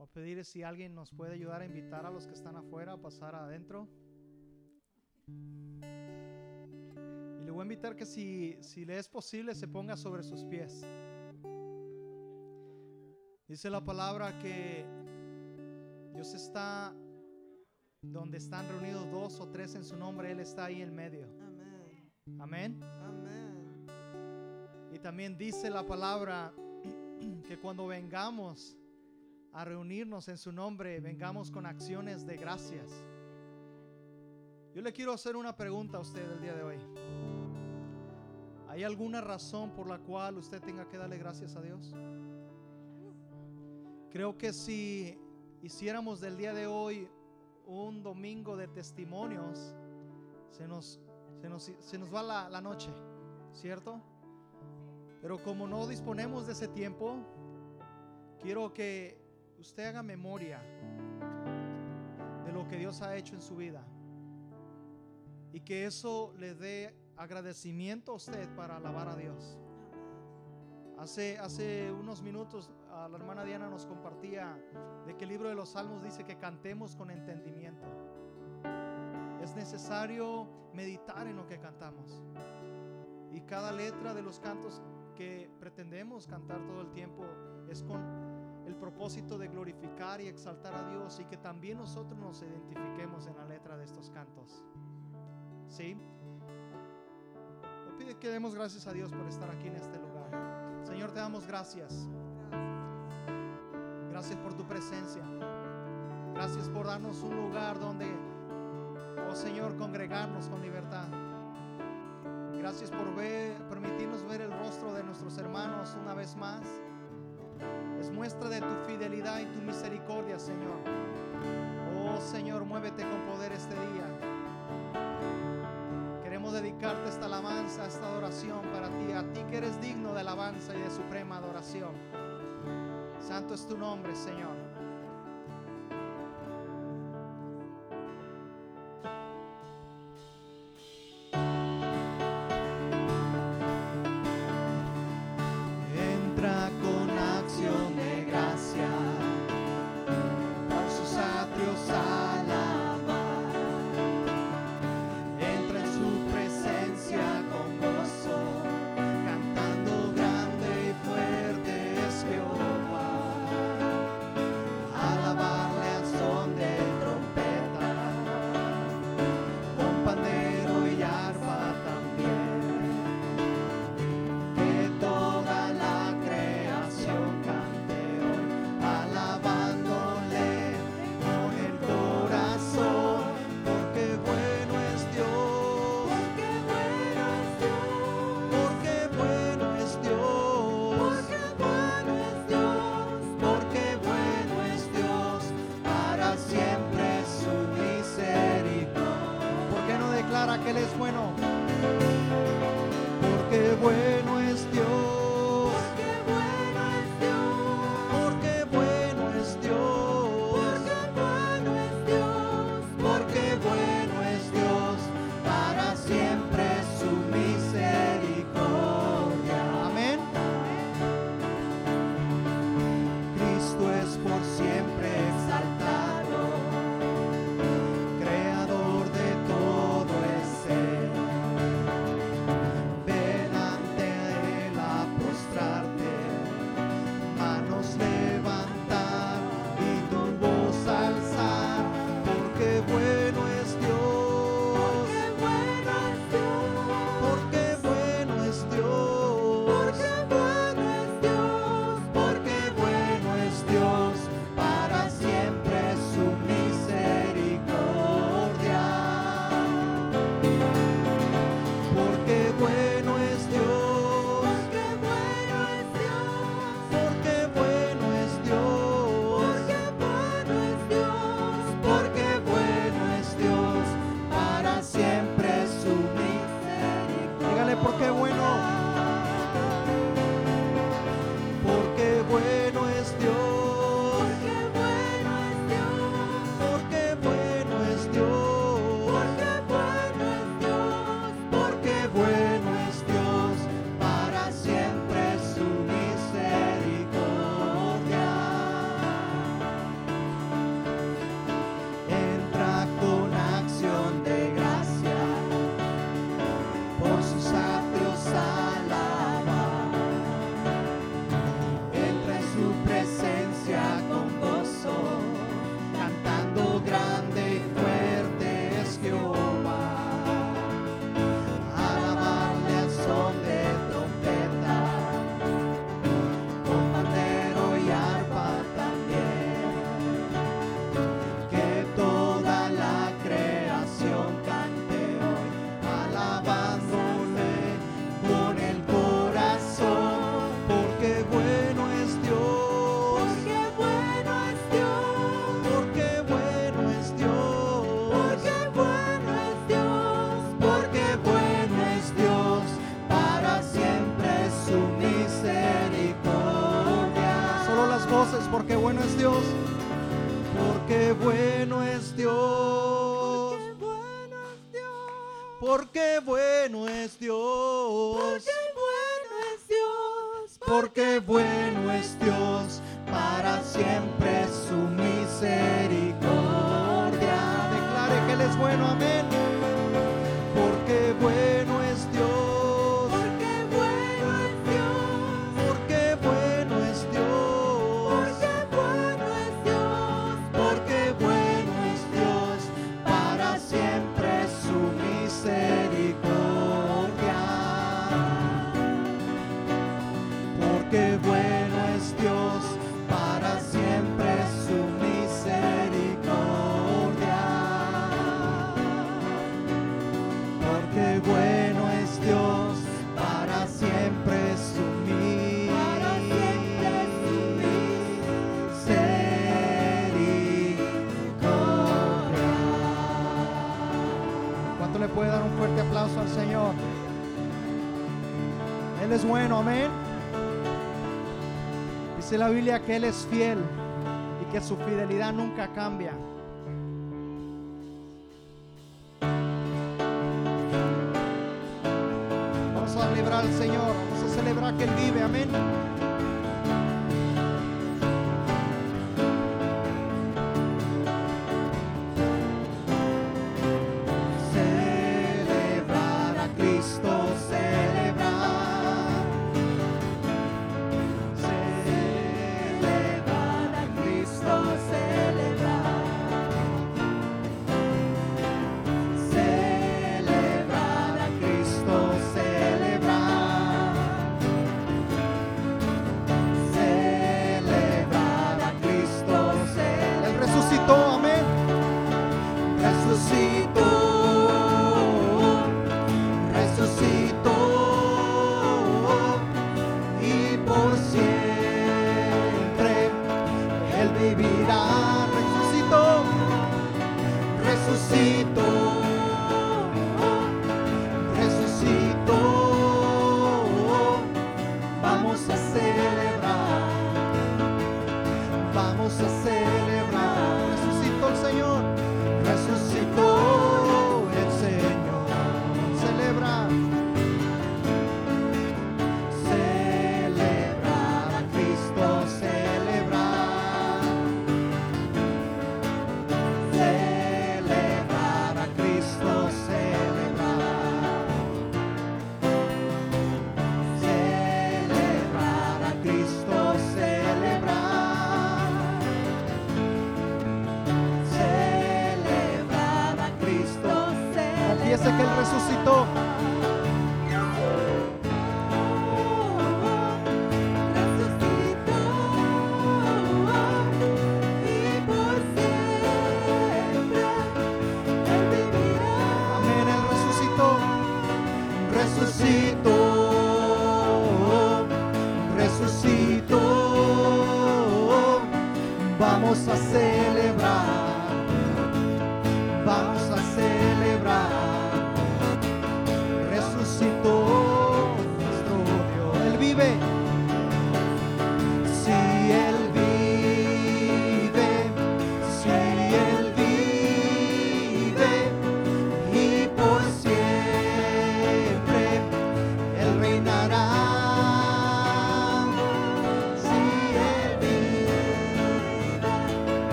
Voy a pedir si alguien nos puede ayudar a invitar a los que están afuera a pasar adentro. Y le voy a invitar que si, si le es posible se ponga sobre sus pies. Dice la palabra que Dios está donde están reunidos dos o tres en su nombre, Él está ahí en medio. Amén. Amén. Amén. Y también dice la palabra que cuando vengamos a reunirnos en su nombre, vengamos con acciones de gracias. Yo le quiero hacer una pregunta a usted el día de hoy. ¿Hay alguna razón por la cual usted tenga que darle gracias a Dios? Creo que si hiciéramos del día de hoy un domingo de testimonios, se nos, se nos, va la, la noche, ¿cierto? Pero como no disponemos de ese tiempo, quiero que usted haga memoria de lo que Dios ha hecho en su vida y que eso le dé agradecimiento a usted para alabar a Dios. Hace, hace unos minutos la hermana Diana nos compartía de que el libro de los Salmos dice que cantemos con entendimiento. Es necesario meditar en lo que cantamos. Y cada letra de los cantos que pretendemos cantar todo el tiempo es con el propósito de glorificar y exaltar a Dios y que también nosotros nos identifiquemos en la letra de estos cantos. ¿Sí? Pide que demos gracias a Dios por estar aquí en este lugar. Señor, te damos gracias. Gracias por tu presencia. Gracias por darnos un lugar donde, oh Señor, congregarnos con libertad. Gracias por ver, permitirnos ver el rostro de nuestros hermanos una vez más. Es muestra de tu fidelidad y tu misericordia, Señor. Oh Señor, muévete con poder este día. Queremos dedicarte esta alabanza, esta adoración para ti, a ti que eres digno de alabanza y de suprema adoración. Santo es tu nombre, Señor. porque bueno es Dios, porque bueno es Dios. Dice la Biblia que Él es fiel y que su fidelidad nunca cambia.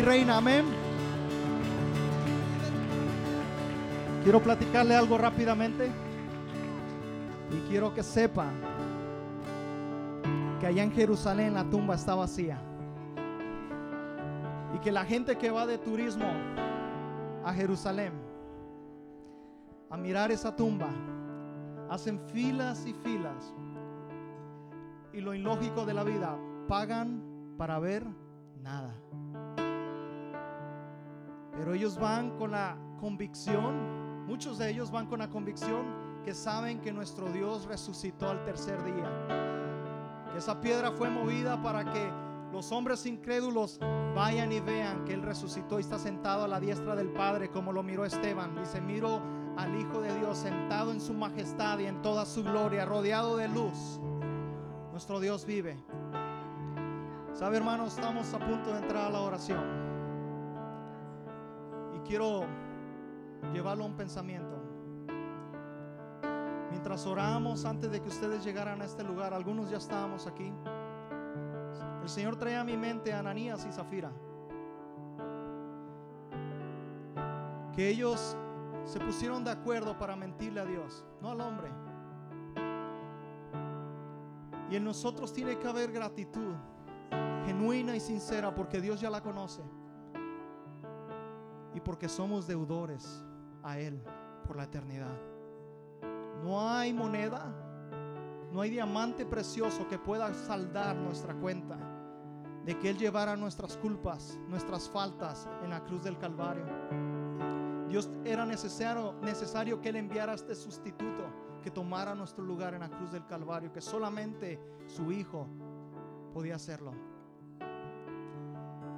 Reina, amén. Quiero platicarle algo rápidamente y quiero que sepa que allá en Jerusalén la tumba está vacía y que la gente que va de turismo a Jerusalén a mirar esa tumba hacen filas y filas y lo ilógico de la vida pagan para ver nada pero ellos van con la convicción muchos de ellos van con la convicción que saben que nuestro Dios resucitó al tercer día que esa piedra fue movida para que los hombres incrédulos vayan y vean que Él resucitó y está sentado a la diestra del Padre, como lo miró Esteban. Dice, miro al Hijo de Dios sentado en su majestad y en toda su gloria, rodeado de luz. Nuestro Dios vive. Sabe, hermanos, estamos a punto de entrar a la oración. Quiero llevarlo a un pensamiento. Mientras oramos, antes de que ustedes llegaran a este lugar, algunos ya estábamos aquí. El Señor trae a mi mente a Ananías y Zafira. Que ellos se pusieron de acuerdo para mentirle a Dios, no al hombre. Y en nosotros tiene que haber gratitud genuina y sincera porque Dios ya la conoce. Y porque somos deudores a Él por la eternidad. No hay moneda, no hay diamante precioso que pueda saldar nuestra cuenta de que Él llevara nuestras culpas, nuestras faltas en la cruz del Calvario. Dios era necesario, necesario que Él enviara este sustituto que tomara nuestro lugar en la cruz del Calvario, que solamente su Hijo podía hacerlo.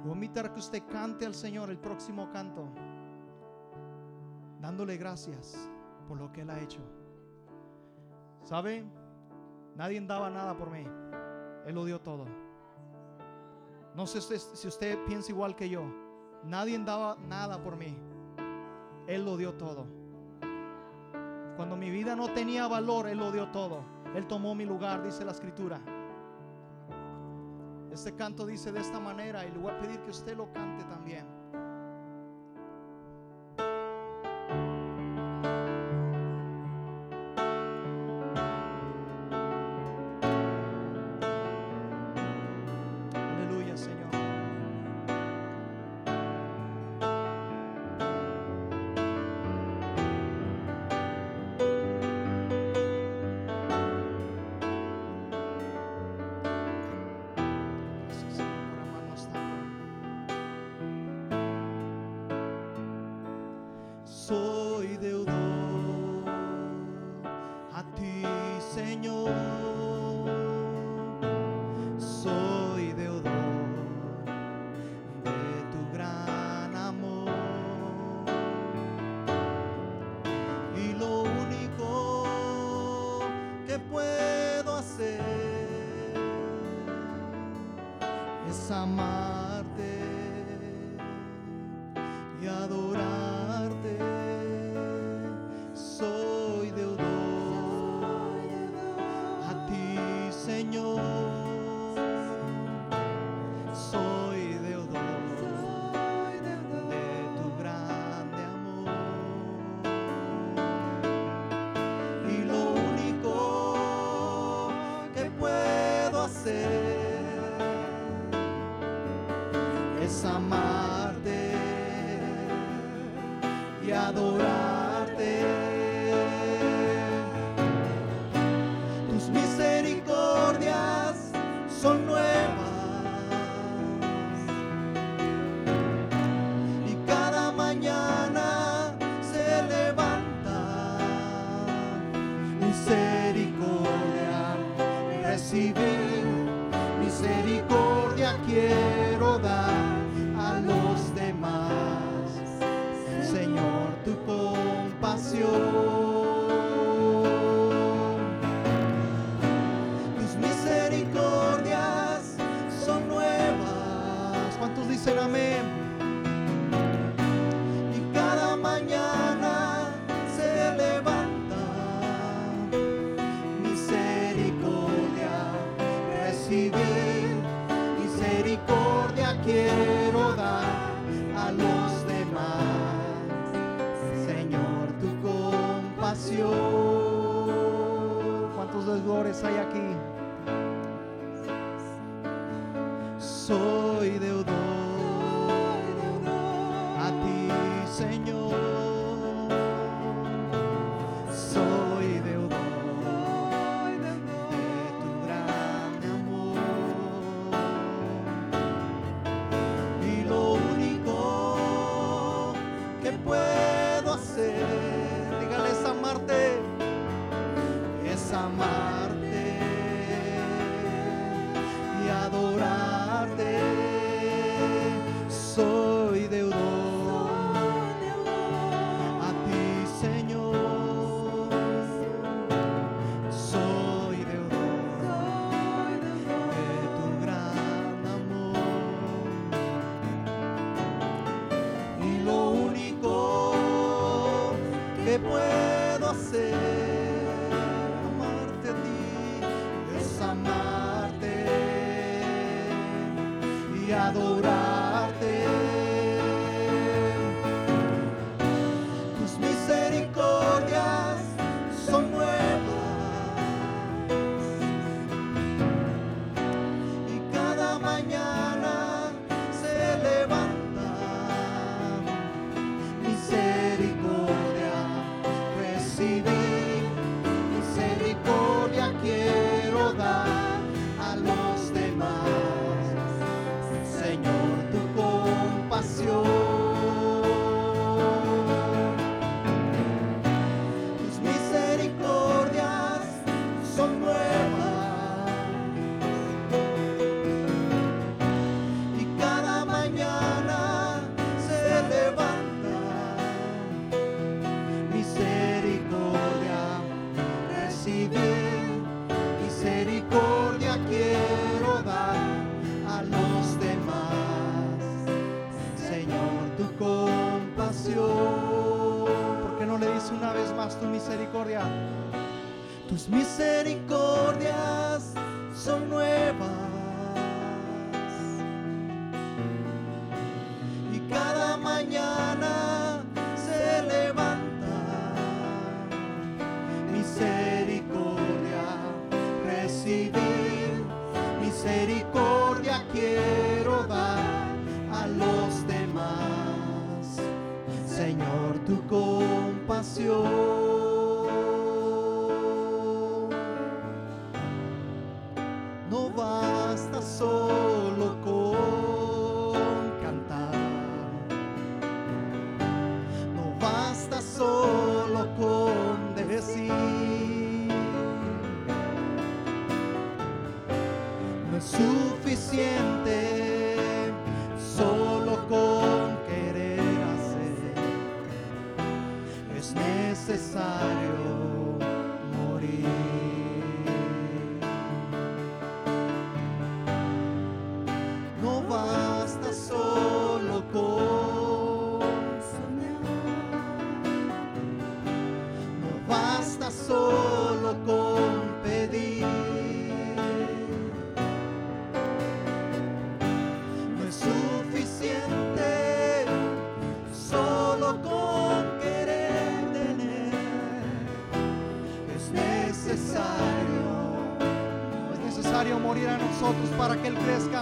Voy a invitar que usted cante al Señor el próximo canto, dándole gracias por lo que Él ha hecho. ¿Sabe? Nadie daba nada por mí. Él lo dio todo. No sé si usted, si usted piensa igual que yo. Nadie daba nada por mí. Él lo dio todo. Cuando mi vida no tenía valor, Él lo dio todo. Él tomó mi lugar, dice la escritura. Este canto dice de esta manera y le voy a pedir que usted lo cante también. Y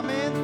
amén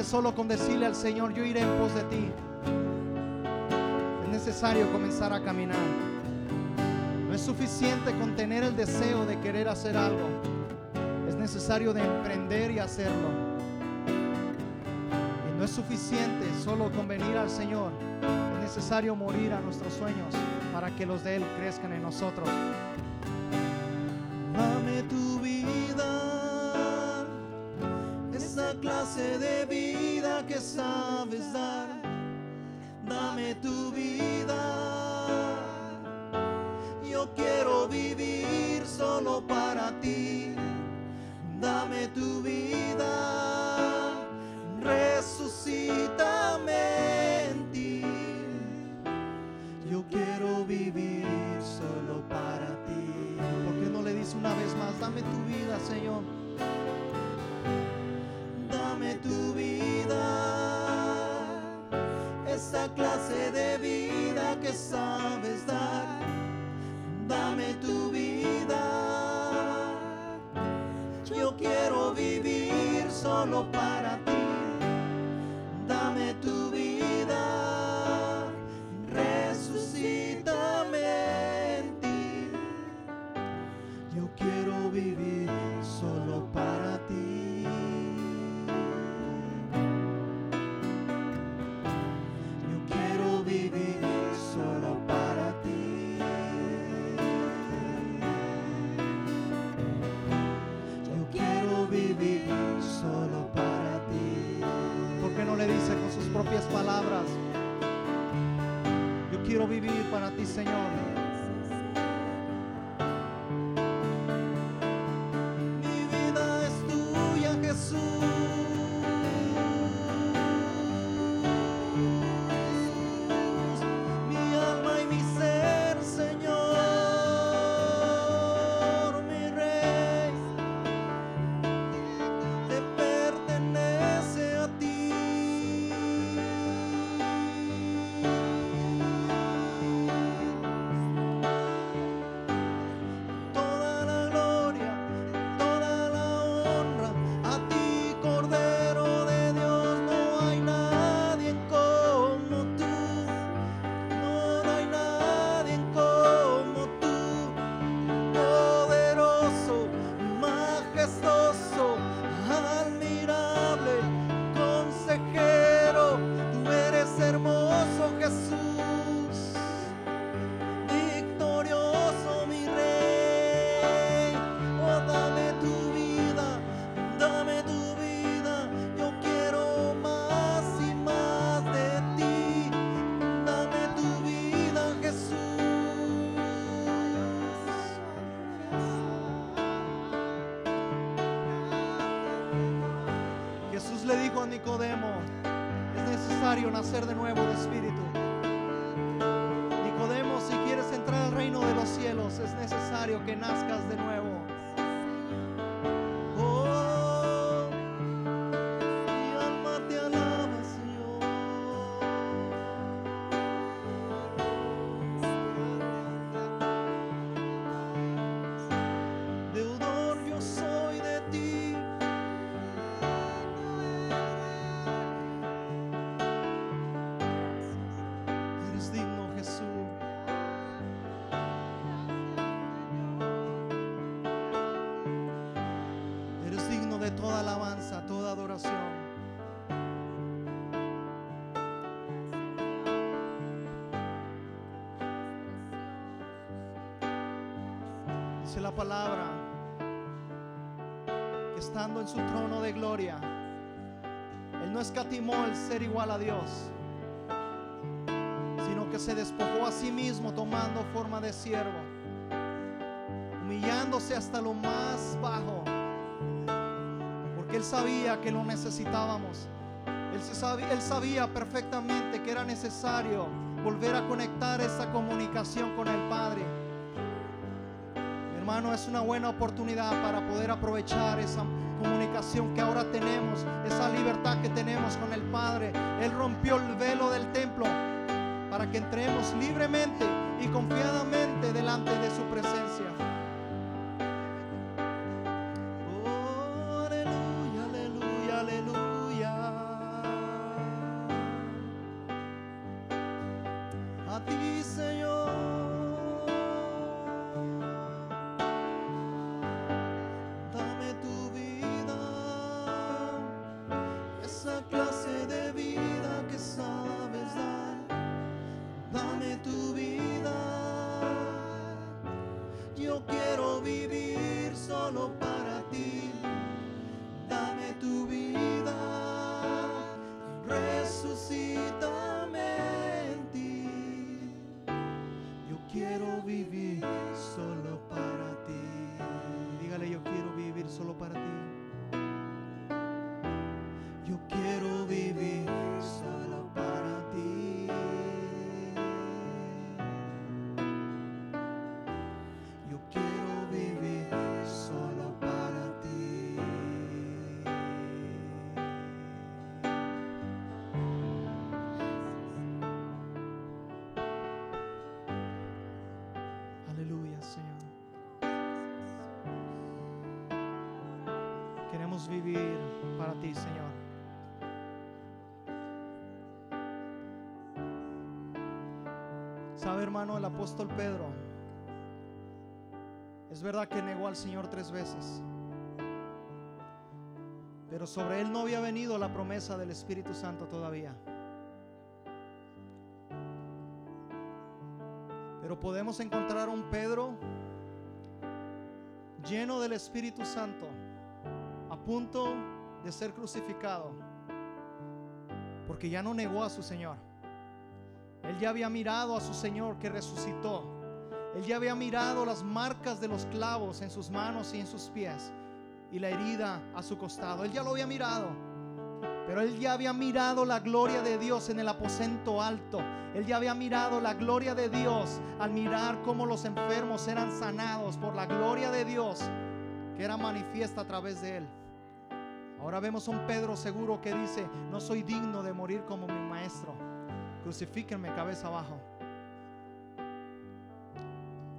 solo con decirle al Señor, yo iré en pos de ti. Es necesario comenzar a caminar. No es suficiente con tener el deseo de querer hacer algo. Es necesario de emprender y hacerlo. Y no es suficiente solo con venir al Señor. Es necesario morir a nuestros sueños para que los de Él crezcan en nosotros. que sabes dar. Dame tu vida. Yo quiero vivir solo para Nicodemo, es necesario nacer de nuevo de Dice la palabra que estando en su trono de gloria, Él no escatimó el ser igual a Dios, sino que se despojó a sí mismo tomando forma de siervo, humillándose hasta lo más bajo, porque Él sabía que lo necesitábamos. Él, sabía perfectamente que era necesario volver a conectar esa comunicación con el Padre. Hermano, es una buena oportunidad para poder aprovechar esa comunicación que ahora tenemos, esa libertad que tenemos con el Padre. Él rompió el velo del templo para que entremos libremente y confiadamente delante de su presencia. Para ti, Señor. Sabe, hermano, el apóstol Pedro, es verdad que negó al Señor tres veces, pero sobre él no había venido la promesa del Espíritu Santo todavía. Pero podemos encontrar un Pedro lleno del Espíritu Santo, a punto de ser crucificado, porque ya no negó a su Señor. Él ya había mirado a su Señor que resucitó. Él ya había mirado las marcas de los clavos en sus manos y en sus pies y la herida a su costado. Él ya lo había mirado. Pero él ya había mirado la gloria de Dios en el aposento alto. Él ya había mirado la gloria de Dios al mirar cómo los enfermos eran sanados por la gloria de Dios que era manifiesta a través de él. Ahora vemos a un Pedro seguro que dice, no soy digno de morir como mi maestro. Crucifíquenme cabeza abajo.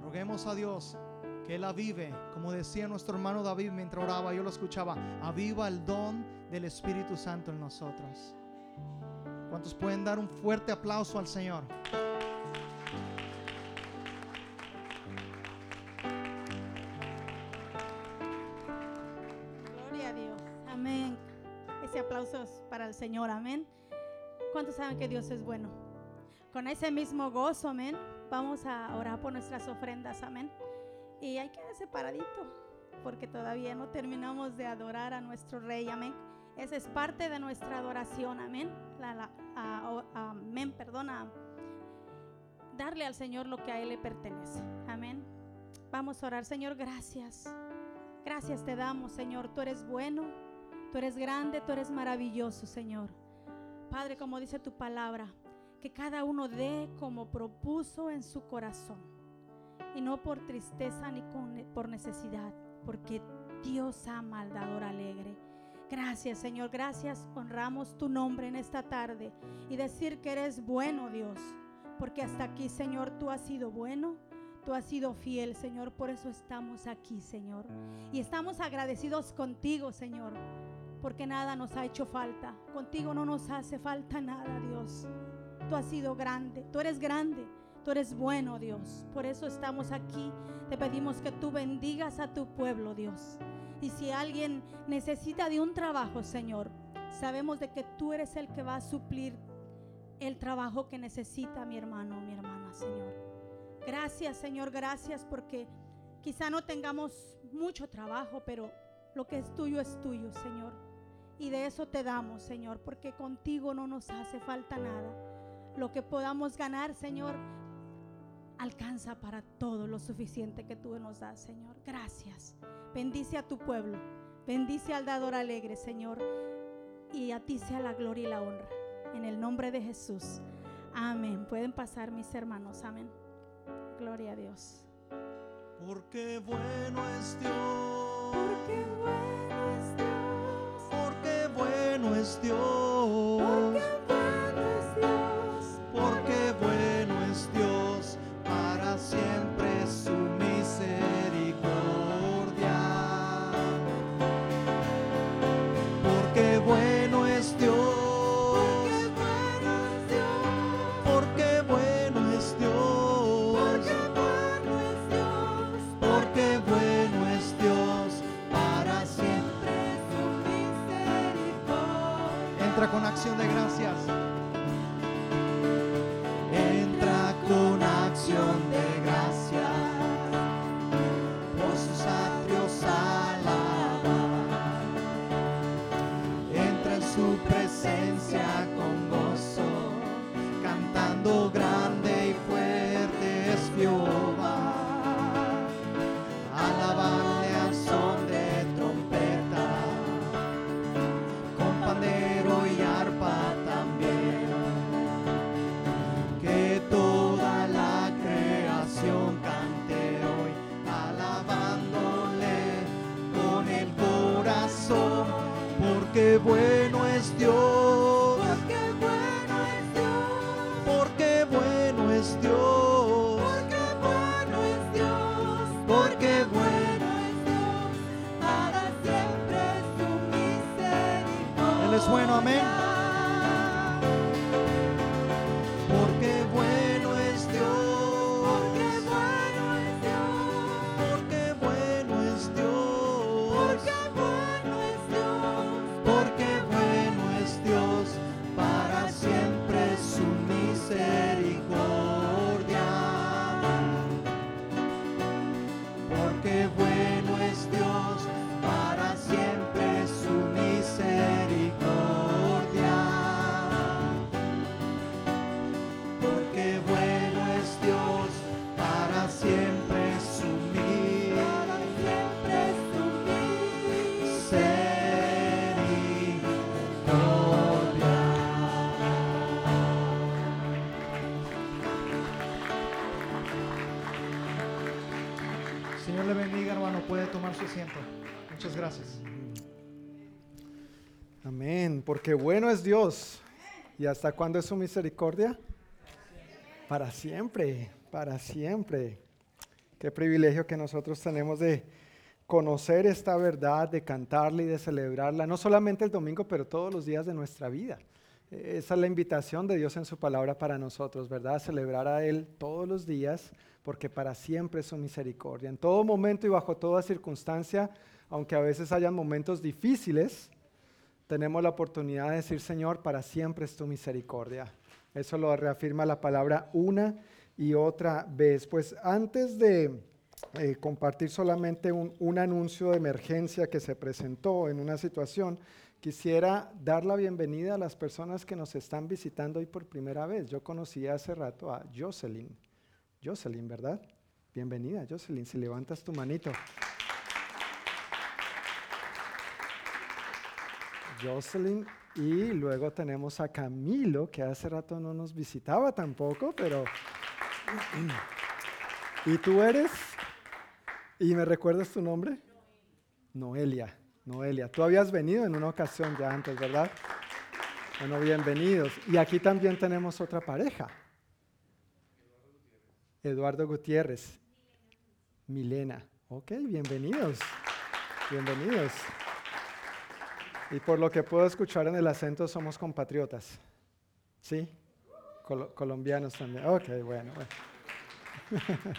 Roguemos a Dios que Él avive, como decía nuestro hermano David mientras oraba, yo lo escuchaba, aviva el don del Espíritu Santo en nosotros. ¿Cuántos pueden dar un fuerte aplauso al Señor? Ese aplauso es para el Señor. Amén. ¿Cuántos saben que Dios es bueno? Con ese mismo gozo, amén. Vamos a orar por nuestras ofrendas. Amén. Y hay que separadito, porque todavía no terminamos de adorar a nuestro Rey. Amén. Esa es parte de nuestra adoración. Amén. La- la- a- amén. Perdona. Darle al Señor lo que a Él le pertenece. Amén. Vamos a orar. Señor, gracias. Gracias te damos, Señor. Tú eres bueno. Tú eres grande, tú eres maravilloso, Señor. Padre, como dice tu palabra, que cada uno dé como propuso en su corazón. Y no por tristeza ni por necesidad, porque Dios ama al dador alegre. Gracias, Señor. Gracias. Honramos tu nombre en esta tarde y decir que eres bueno, Dios. Porque hasta aquí, Señor, tú has sido bueno. Tú has sido fiel, Señor. Por eso estamos aquí, Señor. Y estamos agradecidos contigo, Señor. Porque nada nos ha hecho falta. Contigo no nos hace falta nada, Dios. Tú has sido grande. Tú eres grande. Tú eres bueno, Dios. Por eso estamos aquí. Te pedimos que tú bendigas a tu pueblo, Dios. Y si alguien necesita de un trabajo, Señor, sabemos de que tú eres el que va a suplir el trabajo que necesita mi hermano mi hermana, Señor. Gracias, Señor, gracias porque quizá no tengamos mucho trabajo, pero lo que es tuyo es tuyo, Señor. Y de eso te damos, Señor, porque contigo no nos hace falta nada. Lo que podamos ganar, Señor, alcanza para todo lo suficiente que tú nos das, Señor. Gracias. Bendice a tu pueblo. Bendice al dador alegre, Señor. Y a ti sea la gloria y la honra. En el nombre de Jesús. Amén. Pueden pasar mis hermanos. Amén. Gloria a Dios. Porque bueno es Dios. Porque bueno es Dios. Porque bueno es Dios. Porque bueno es Dios. Porque bueno es Dios. Para siempre tomar su. Muchas gracias. Amén, porque bueno es Dios. ¿Y hasta cuándo es su misericordia? Para siempre, para siempre. Qué privilegio que nosotros tenemos de conocer esta verdad, de cantarla y de celebrarla, no solamente el domingo, pero todos los días de nuestra vida. Esa es la invitación de Dios en su palabra para nosotros, ¿verdad? Celebrar a Él todos los días, porque para siempre es su misericordia. En todo momento y bajo toda circunstancia, aunque a veces hayan momentos difíciles, tenemos la oportunidad de decir, Señor, para siempre es tu misericordia. Eso lo reafirma la palabra una y otra vez. Pues antes de eh, compartir solamente un, un anuncio de emergencia que se presentó en una situación, quisiera dar la bienvenida a las personas que nos están visitando hoy por primera vez. Yo conocí hace rato a Jocelyn. Jocelyn, ¿verdad? Bienvenida, Jocelyn, si levantas tu manito. Jocelyn. Y luego tenemos a Camilo, que hace rato no nos visitaba tampoco, pero... ¿Y tú eres? ¿Y me recuerdas tu nombre? Noelia, Noelia. Tú habías venido en una ocasión ya antes, ¿verdad? Bueno, bienvenidos. Y aquí también tenemos otra pareja. Eduardo Gutiérrez. Milena. Ok, bienvenidos. Bienvenidos. Y por lo que puedo escuchar en el acento, somos compatriotas. ¿Sí? Colo- colombianos también. Ok, bueno. bueno.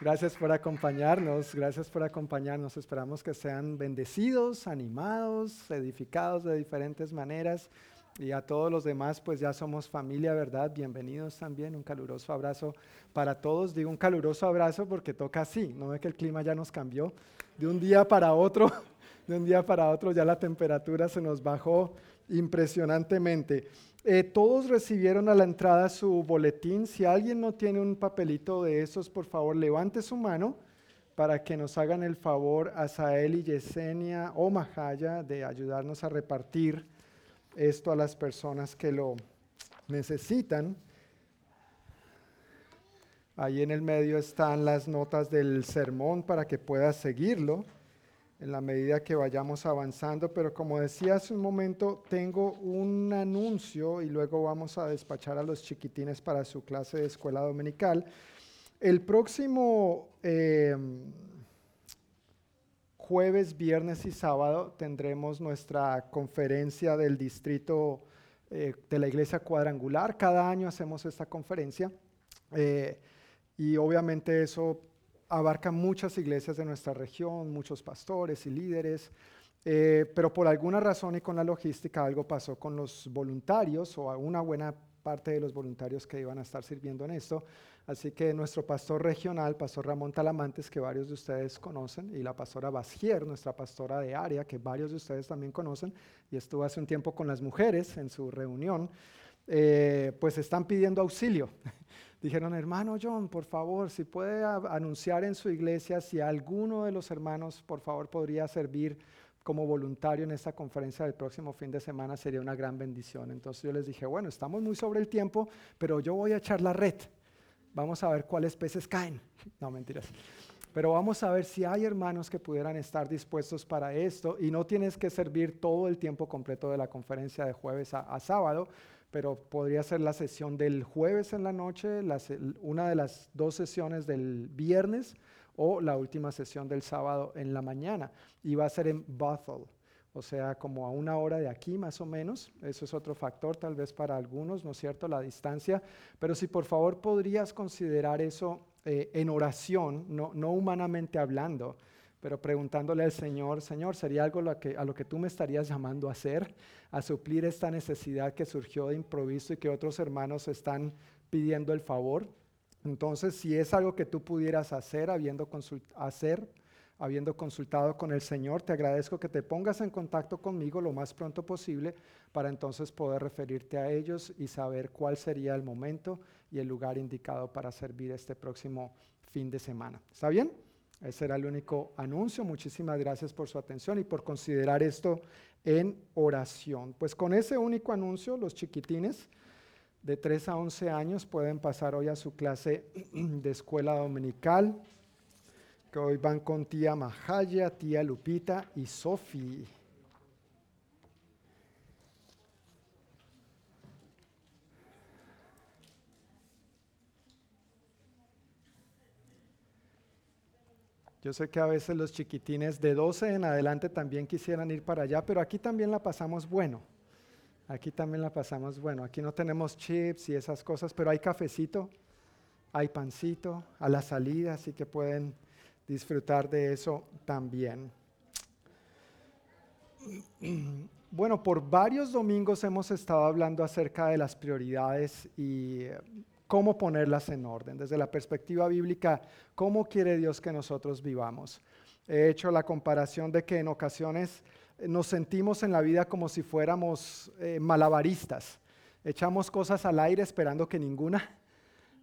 gracias por acompañarnos, gracias por acompañarnos. Esperamos que sean bendecidos, animados, edificados de diferentes maneras. Y a todos los demás, pues ya somos familia, ¿verdad? Bienvenidos también. Un caluroso abrazo para todos. Digo un caluroso abrazo porque toca así. No ve que el clima ya nos cambió de un día para otro. De un día para otro ya la temperatura se nos bajó impresionantemente. Eh, todos recibieron a la entrada su boletín. Si alguien no tiene un papelito de esos, por favor, levante su mano para que nos hagan el favor a Sael y Yesenia o Majaya de ayudarnos a repartir esto a las personas que lo necesitan. Ahí en el medio están las notas del sermón para que puedas seguirlo en la medida que vayamos avanzando, pero como decía hace un momento, tengo un anuncio y luego vamos a despachar a los chiquitines para su clase de escuela dominical. El próximo eh, jueves, viernes y sábado tendremos nuestra conferencia del distrito eh, de la iglesia cuadrangular. Cada año hacemos esta conferencia eh, y obviamente eso abarca muchas iglesias de nuestra región, muchos pastores y líderes, eh, pero por alguna razón y con la logística algo pasó con los voluntarios o una buena parte de los voluntarios que iban a estar sirviendo en esto. Así que nuestro pastor regional, Pastor Ramón Talamantes, que varios de ustedes conocen, y la pastora Basier, nuestra pastora de área, que varios de ustedes también conocen, y estuvo hace un tiempo con las mujeres en su reunión, eh, pues están pidiendo auxilio. Dijeron, hermano John, por favor, si puede anunciar en su iglesia si alguno de los hermanos, por favor, podría servir como voluntario en esta conferencia del próximo fin de semana, sería una gran bendición. Entonces yo les dije, bueno, estamos muy sobre el tiempo, pero yo voy a echar la red. Vamos a ver cuáles peces caen. No, mentiras. Pero vamos a ver si hay hermanos que pudieran estar dispuestos para esto y no tienes que servir todo el tiempo completo de la conferencia de jueves a, sábado, pero podría ser la sesión del jueves en la noche, una de las dos sesiones del viernes o la última sesión del sábado en la mañana. Y va a ser en Bethel, o sea, como a una hora de aquí más o menos. Eso es otro factor tal vez para algunos, ¿no es cierto? La distancia. Pero si por favor podrías considerar eso eh, en oración, no, humanamente hablando, pero preguntándole al Señor, Señor, ¿sería algo a lo que tú me estarías llamando a hacer? A suplir esta necesidad que surgió de improviso y que otros hermanos están pidiendo el favor. Entonces, si es algo que tú pudieras hacer, habiendo, hacer, habiendo consultado con el Señor, te agradezco que te pongas en contacto conmigo lo más pronto posible para entonces poder referirte a ellos y saber cuál sería el momento y el lugar indicado para servir este próximo fin de semana. ¿Está bien? Ese era el único anuncio. Muchísimas gracias por su atención y por considerar esto en oración. Pues con ese único anuncio, los chiquitines de 3 a 11 años pueden pasar hoy a su clase de escuela dominical, que hoy van con tía Majaya, tía Lupita y Sofi. Yo sé que a veces los chiquitines de 12 en adelante también quisieran ir para allá, pero aquí también la pasamos bueno. Aquí también la pasamos bueno. Aquí no tenemos chips y esas cosas, pero hay cafecito, hay pancito a la salida, así que pueden disfrutar de eso también. Bueno, por varios domingos hemos estado hablando acerca de las prioridades y eh, cómo ponerlas en orden. Desde la perspectiva bíblica, cómo quiere Dios que nosotros vivamos. He hecho la comparación de que en ocasiones eh, nos sentimos en la vida como si fuéramos eh, malabaristas. Echamos cosas al aire esperando que ninguna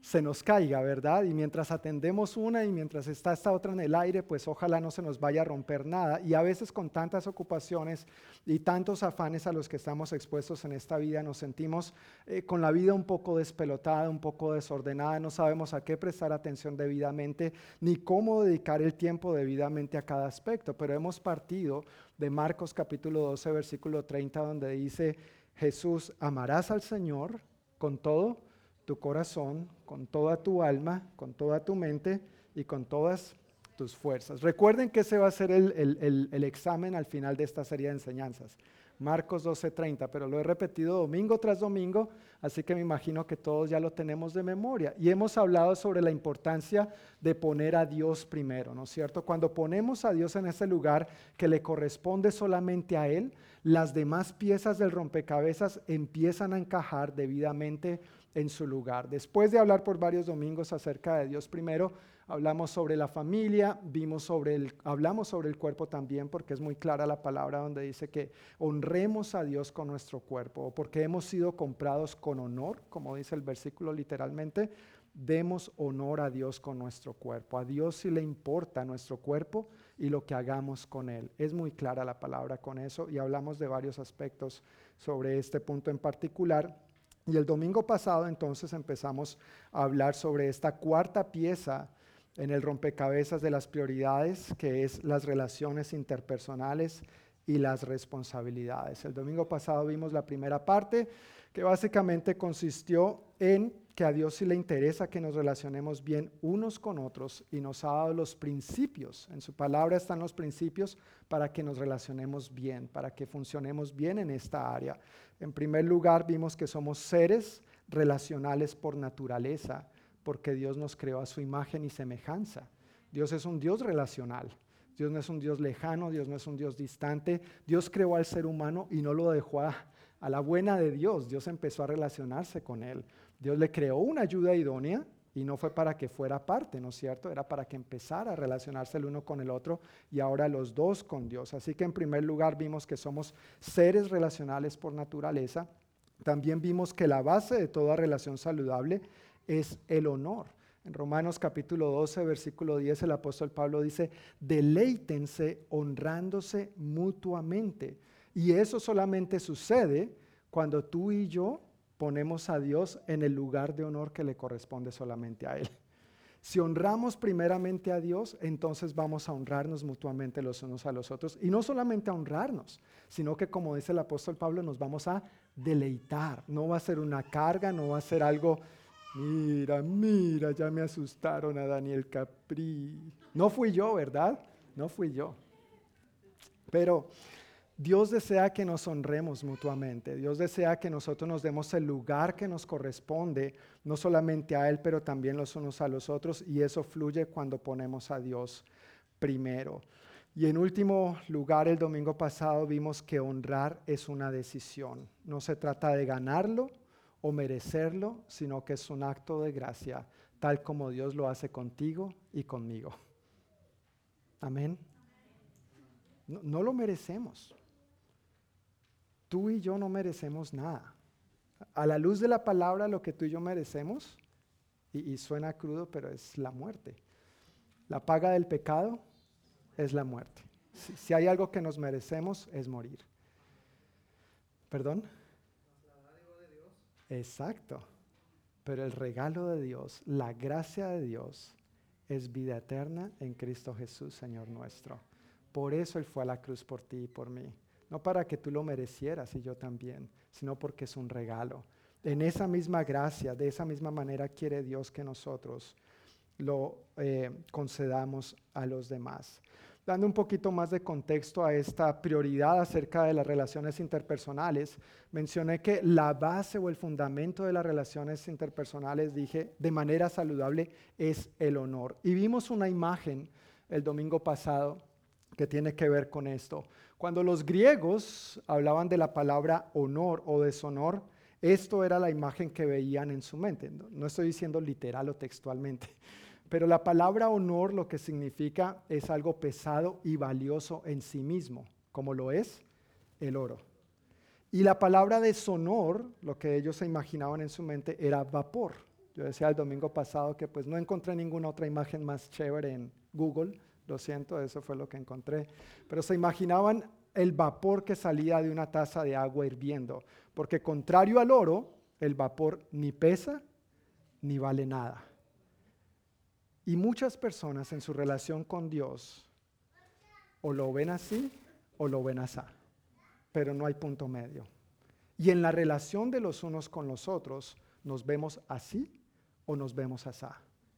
se nos caiga, ¿verdad? Y mientras atendemos una y mientras está esta otra en el aire, pues ojalá no se nos vaya a romper nada. Y a veces con tantas ocupaciones y tantos afanes a los que estamos expuestos en esta vida, nos sentimos eh, con la vida un poco despelotada, un poco desordenada, no sabemos a qué prestar atención debidamente, ni cómo dedicar el tiempo debidamente a cada aspecto. Pero hemos partido de Marcos capítulo 12, versículo 30, donde dice, Jesús, amarás al Señor con todo tu corazón, con toda tu alma, con toda tu mente y con todas tus fuerzas. Recuerden que ese va a ser el, el examen al final de esta serie de enseñanzas. Marcos 12:30, pero lo he repetido domingo tras domingo, así que me imagino que todos ya lo tenemos de memoria. Y hemos hablado sobre la importancia de poner a Dios primero, ¿no es cierto? Cuando ponemos a Dios en ese lugar que le corresponde solamente a Él, las demás piezas del rompecabezas empiezan a encajar debidamente en su lugar. Después de hablar por varios domingos acerca de Dios primero, hablamos sobre la familia, vimos sobre el, hablamos sobre el cuerpo también, porque es muy clara la palabra donde dice que honremos a Dios con nuestro cuerpo, porque hemos sido comprados con honor, como dice el versículo literalmente, demos honor a Dios con nuestro cuerpo. A Dios sí le importa nuestro cuerpo y lo que hagamos con él. Es muy clara la palabra con eso y hablamos de varios aspectos sobre este punto en particular. Y el domingo pasado entonces empezamos a hablar sobre esta cuarta pieza en el rompecabezas de las prioridades, que es las relaciones interpersonales y las responsabilidades. El domingo pasado vimos la primera parte, que básicamente consistió en que a Dios sí le interesa que nos relacionemos bien unos con otros y nos ha dado los principios. En su palabra están los principios para que nos relacionemos bien, para que funcionemos bien en esta área. En primer lugar, vimos que somos seres relacionales por naturaleza, porque Dios nos creó a su imagen y semejanza. Dios es un Dios relacional. Dios no es un Dios lejano, Dios no es un Dios distante. Dios creó al ser humano y no lo dejó a, a la buena de Dios. Dios empezó a relacionarse con él. Dios le creó una ayuda idónea y no fue para que fuera parte, ¿no es cierto? Era para que empezara a relacionarse el uno con el otro y ahora los dos con Dios. Así que en primer lugar vimos que somos seres relacionales por naturaleza. También vimos que la base de toda relación saludable es el honor. En Romanos capítulo 12, versículo 10, el apóstol Pablo dice, deleítense honrándose mutuamente. Y eso solamente sucede cuando tú y yo ponemos a Dios en el lugar de honor que le corresponde solamente a Él. Si honramos primeramente a Dios, entonces vamos a honrarnos mutuamente los unos a los otros. Y no solamente a honrarnos, sino que como dice el apóstol Pablo, nos vamos a deleitar. No va a ser una carga, no va a ser algo, mira, mira, ya me asustaron a Daniel Capri. No fui yo, ¿verdad? No fui yo. Pero Dios desea que nos honremos mutuamente. Dios desea que nosotros nos demos el lugar que nos corresponde, no solamente a Él, pero también los unos a los otros. Y eso fluye cuando ponemos a Dios primero. Y en último lugar, el domingo pasado vimos que honrar es una decisión. No se trata de ganarlo o merecerlo, sino que es un acto de gracia, tal como Dios lo hace contigo y conmigo. Amén. No, no lo merecemos tú y yo no merecemos nada. A la luz de la palabra, lo que tú y yo merecemos, y, suena crudo, pero es la muerte. La paga del pecado es la muerte. Si, si hay algo que nos merecemos, es morir. ¿Perdón? Exacto. Pero el regalo de Dios, la gracia de Dios, es vida eterna en Cristo Jesús, Señor nuestro. Por eso Él fue a la cruz por ti y por mí no para que tú lo merecieras y yo también, sino porque es un regalo. En esa misma gracia, de esa misma manera quiere Dios que nosotros lo eh, concedamos a los demás. Dando un poquito más de contexto a esta prioridad acerca de las relaciones interpersonales, mencioné que la base o el fundamento de las relaciones interpersonales, dije, de manera saludable, es el honor. Y vimos una imagen el domingo pasado que tiene que ver con esto. Cuando los griegos hablaban de la palabra honor o deshonor, esto era la imagen que veían en su mente. No estoy diciendo literal o textualmente, pero la palabra honor lo que significa es algo pesado y valioso en sí mismo, como lo es el oro. Y la palabra deshonor, lo que ellos se imaginaban en su mente, era vapor. Yo decía el domingo pasado que pues no encontré ninguna otra imagen más chévere en Google. Lo siento, eso fue lo que encontré. Pero se imaginaban el vapor que salía de una taza de agua hirviendo. Porque contrario al oro, el vapor ni pesa ni vale nada. Y muchas personas en su relación con Dios o lo ven así o lo ven así, pero no hay punto medio. Y en la relación de los unos con los otros, nos vemos así o nos vemos así,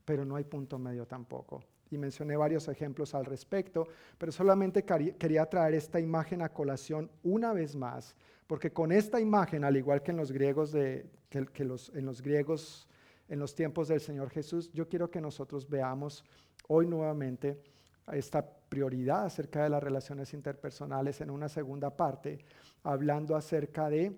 pero no hay punto medio tampoco. Y mencioné varios ejemplos al respecto, pero solamente quería traer esta imagen a colación una vez más, porque con esta imagen, al igual que en los griegos, en los griegos en los tiempos del Señor Jesús, yo quiero que nosotros veamos hoy nuevamente esta prioridad acerca de las relaciones interpersonales en una segunda parte, hablando acerca de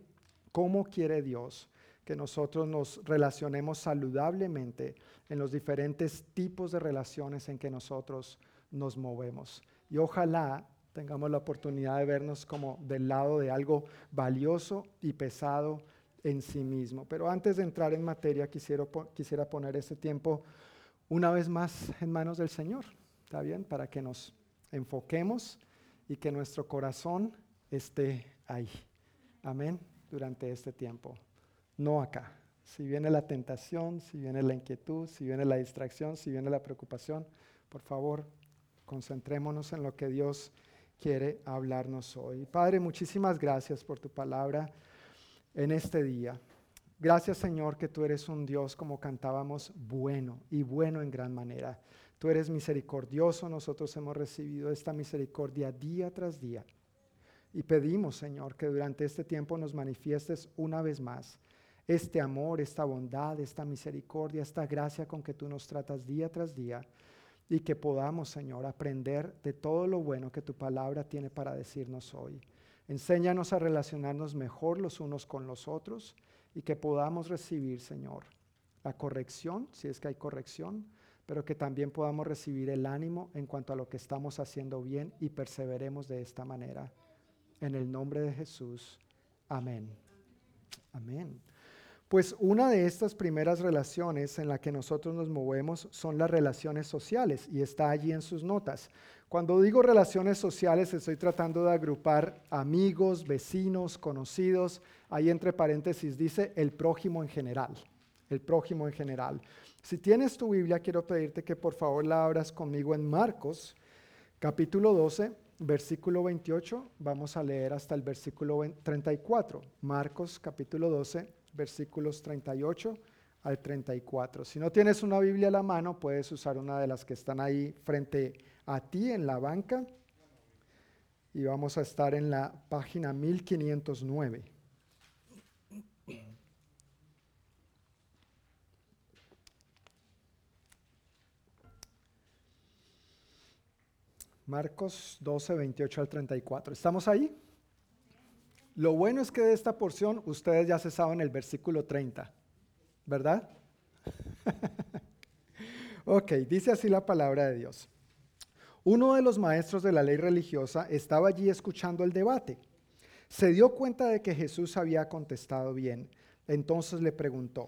cómo quiere Dios que nosotros nos relacionemos saludablemente en los diferentes tipos de relaciones en que nosotros nos movemos. Y ojalá tengamos la oportunidad de vernos como del lado de algo valioso y pesado en sí mismo. Pero antes de entrar en materia, quisiera, quisiera poner este tiempo una vez más en manos del Señor, ¿está bien? Para que nos enfoquemos y que nuestro corazón esté ahí. Amén. Durante este tiempo, no acá. Si viene la tentación, si viene la inquietud, si viene la distracción, si viene la preocupación, por favor, concentrémonos en lo que Dios quiere hablarnos hoy. Padre, muchísimas gracias por tu palabra en este día. Gracias Señor que tú eres un Dios como cantábamos bueno y bueno en gran manera. Tú eres misericordioso, nosotros hemos recibido esta misericordia día tras día. Y pedimos Señor que durante este tiempo nos manifiestes una vez más este amor, esta bondad, esta misericordia, esta gracia con que tú nos tratas día tras día y que podamos Señor aprender de todo lo bueno que tu palabra tiene para decirnos hoy. Enséñanos a relacionarnos mejor los unos con los otros y que podamos recibir, Señor, la corrección, si es que hay corrección, pero que también podamos recibir el ánimo en cuanto a lo que estamos haciendo bien y perseveremos de esta manera. En el nombre de Jesús. Amén. Amén. Pues una de estas primeras relaciones en la que nosotros nos movemos son las relaciones sociales y está allí en sus notas. Cuando digo relaciones sociales estoy tratando de agrupar amigos, vecinos, conocidos. Ahí entre paréntesis dice el prójimo en general. El prójimo en general. Si tienes tu Biblia, quiero pedirte que por favor la abras conmigo en Marcos, capítulo 12, versículo 28. Vamos a leer hasta el versículo 34. Marcos, capítulo 12, versículos 38 al 34. Si no tienes una Biblia a la mano, puedes usar una de las que están ahí frente a ti en la banca. Y vamos a estar en la página 1509. Marcos 12, 28 al 34. ¿Estamos ahí? Lo bueno es que de esta porción ustedes ya se saben el versículo 30, ¿verdad? ok, dice así la palabra de Dios. Uno de los maestros de la ley religiosa estaba allí escuchando el debate. Se dio cuenta de que Jesús había contestado bien. Entonces le preguntó,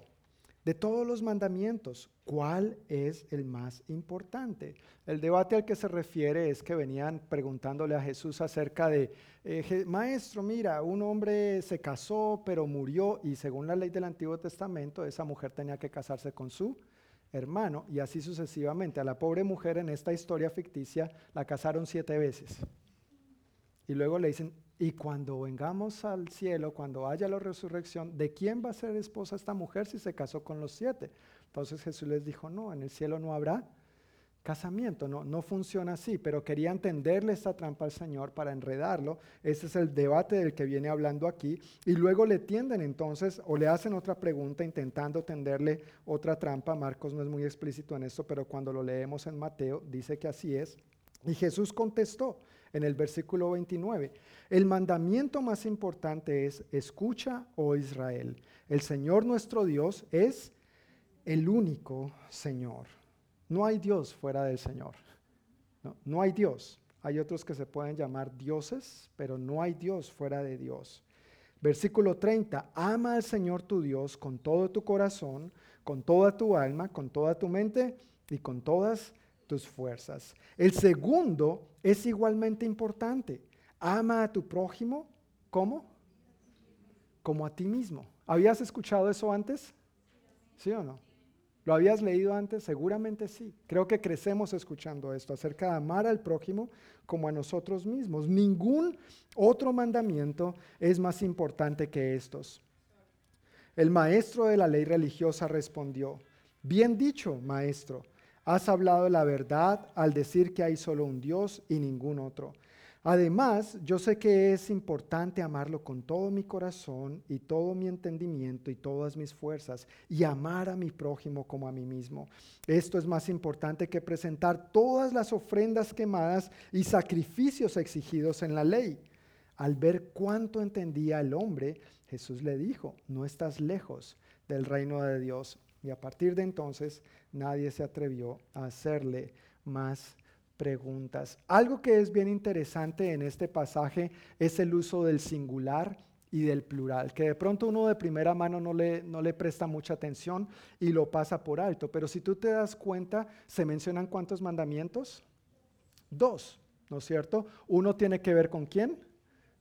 de todos los mandamientos, ¿cuál es el más importante? El debate al que se refiere es que venían preguntándole a Jesús acerca de, eh, maestro, mira, un hombre se casó pero murió y según la ley del Antiguo Testamento esa mujer tenía que casarse con su hermano y así sucesivamente. A la pobre mujer en esta historia ficticia la casaron siete veces. Y luego le dicen, y cuando vengamos al cielo, cuando haya la resurrección, ¿de quién va a ser esposa esta mujer si se casó con los siete? Entonces Jesús les dijo, no, en el cielo no habrá casamiento, no, no funciona así, pero quería entenderle esta trampa al Señor para enredarlo. Ese es el debate del que viene hablando aquí. Y luego le tienden entonces o le hacen otra pregunta intentando tenderle otra trampa. Marcos no es muy explícito en esto, pero cuando lo leemos en Mateo dice que así es. Y Jesús contestó en el versículo 29, el mandamiento más importante es, escucha, oh Israel, el Señor nuestro Dios es el único Señor. No hay Dios fuera del Señor. No, no hay Dios. Hay otros que se pueden llamar dioses, pero no hay Dios fuera de Dios. Versículo 30, ama al Señor tu Dios con todo tu corazón, con toda tu alma, con toda tu mente y con todas tus fuerzas. El segundo es igualmente importante. Ama a tu prójimo, ¿cómo? Como a ti mismo. ¿Habías escuchado eso antes? ¿Sí o no? ¿Lo habías leído antes? Seguramente sí. Creo que crecemos escuchando esto acerca de amar al prójimo como a nosotros mismos. Ningún otro mandamiento es más importante que estos. El maestro de la ley religiosa respondió, bien dicho, maestro, has hablado la verdad al decir que hay solo un Dios y ningún otro. Además, yo sé que es importante amarlo con todo mi corazón y todo mi entendimiento y todas mis fuerzas y amar a mi prójimo como a mí mismo. Esto es más importante que presentar todas las ofrendas quemadas y sacrificios exigidos en la ley. Al ver cuánto entendía el hombre, Jesús le dijo, no estás lejos del reino de Dios. Y a partir de entonces nadie se atrevió a hacerle más preguntas. Algo que es bien interesante en este pasaje es el uso del singular y del plural, que de pronto uno de primera mano no le, no le presta mucha atención y lo pasa por alto. Pero si tú te das cuenta, se mencionan cuántos mandamientos? Dos, ¿no es cierto? Uno tiene que ver con quién?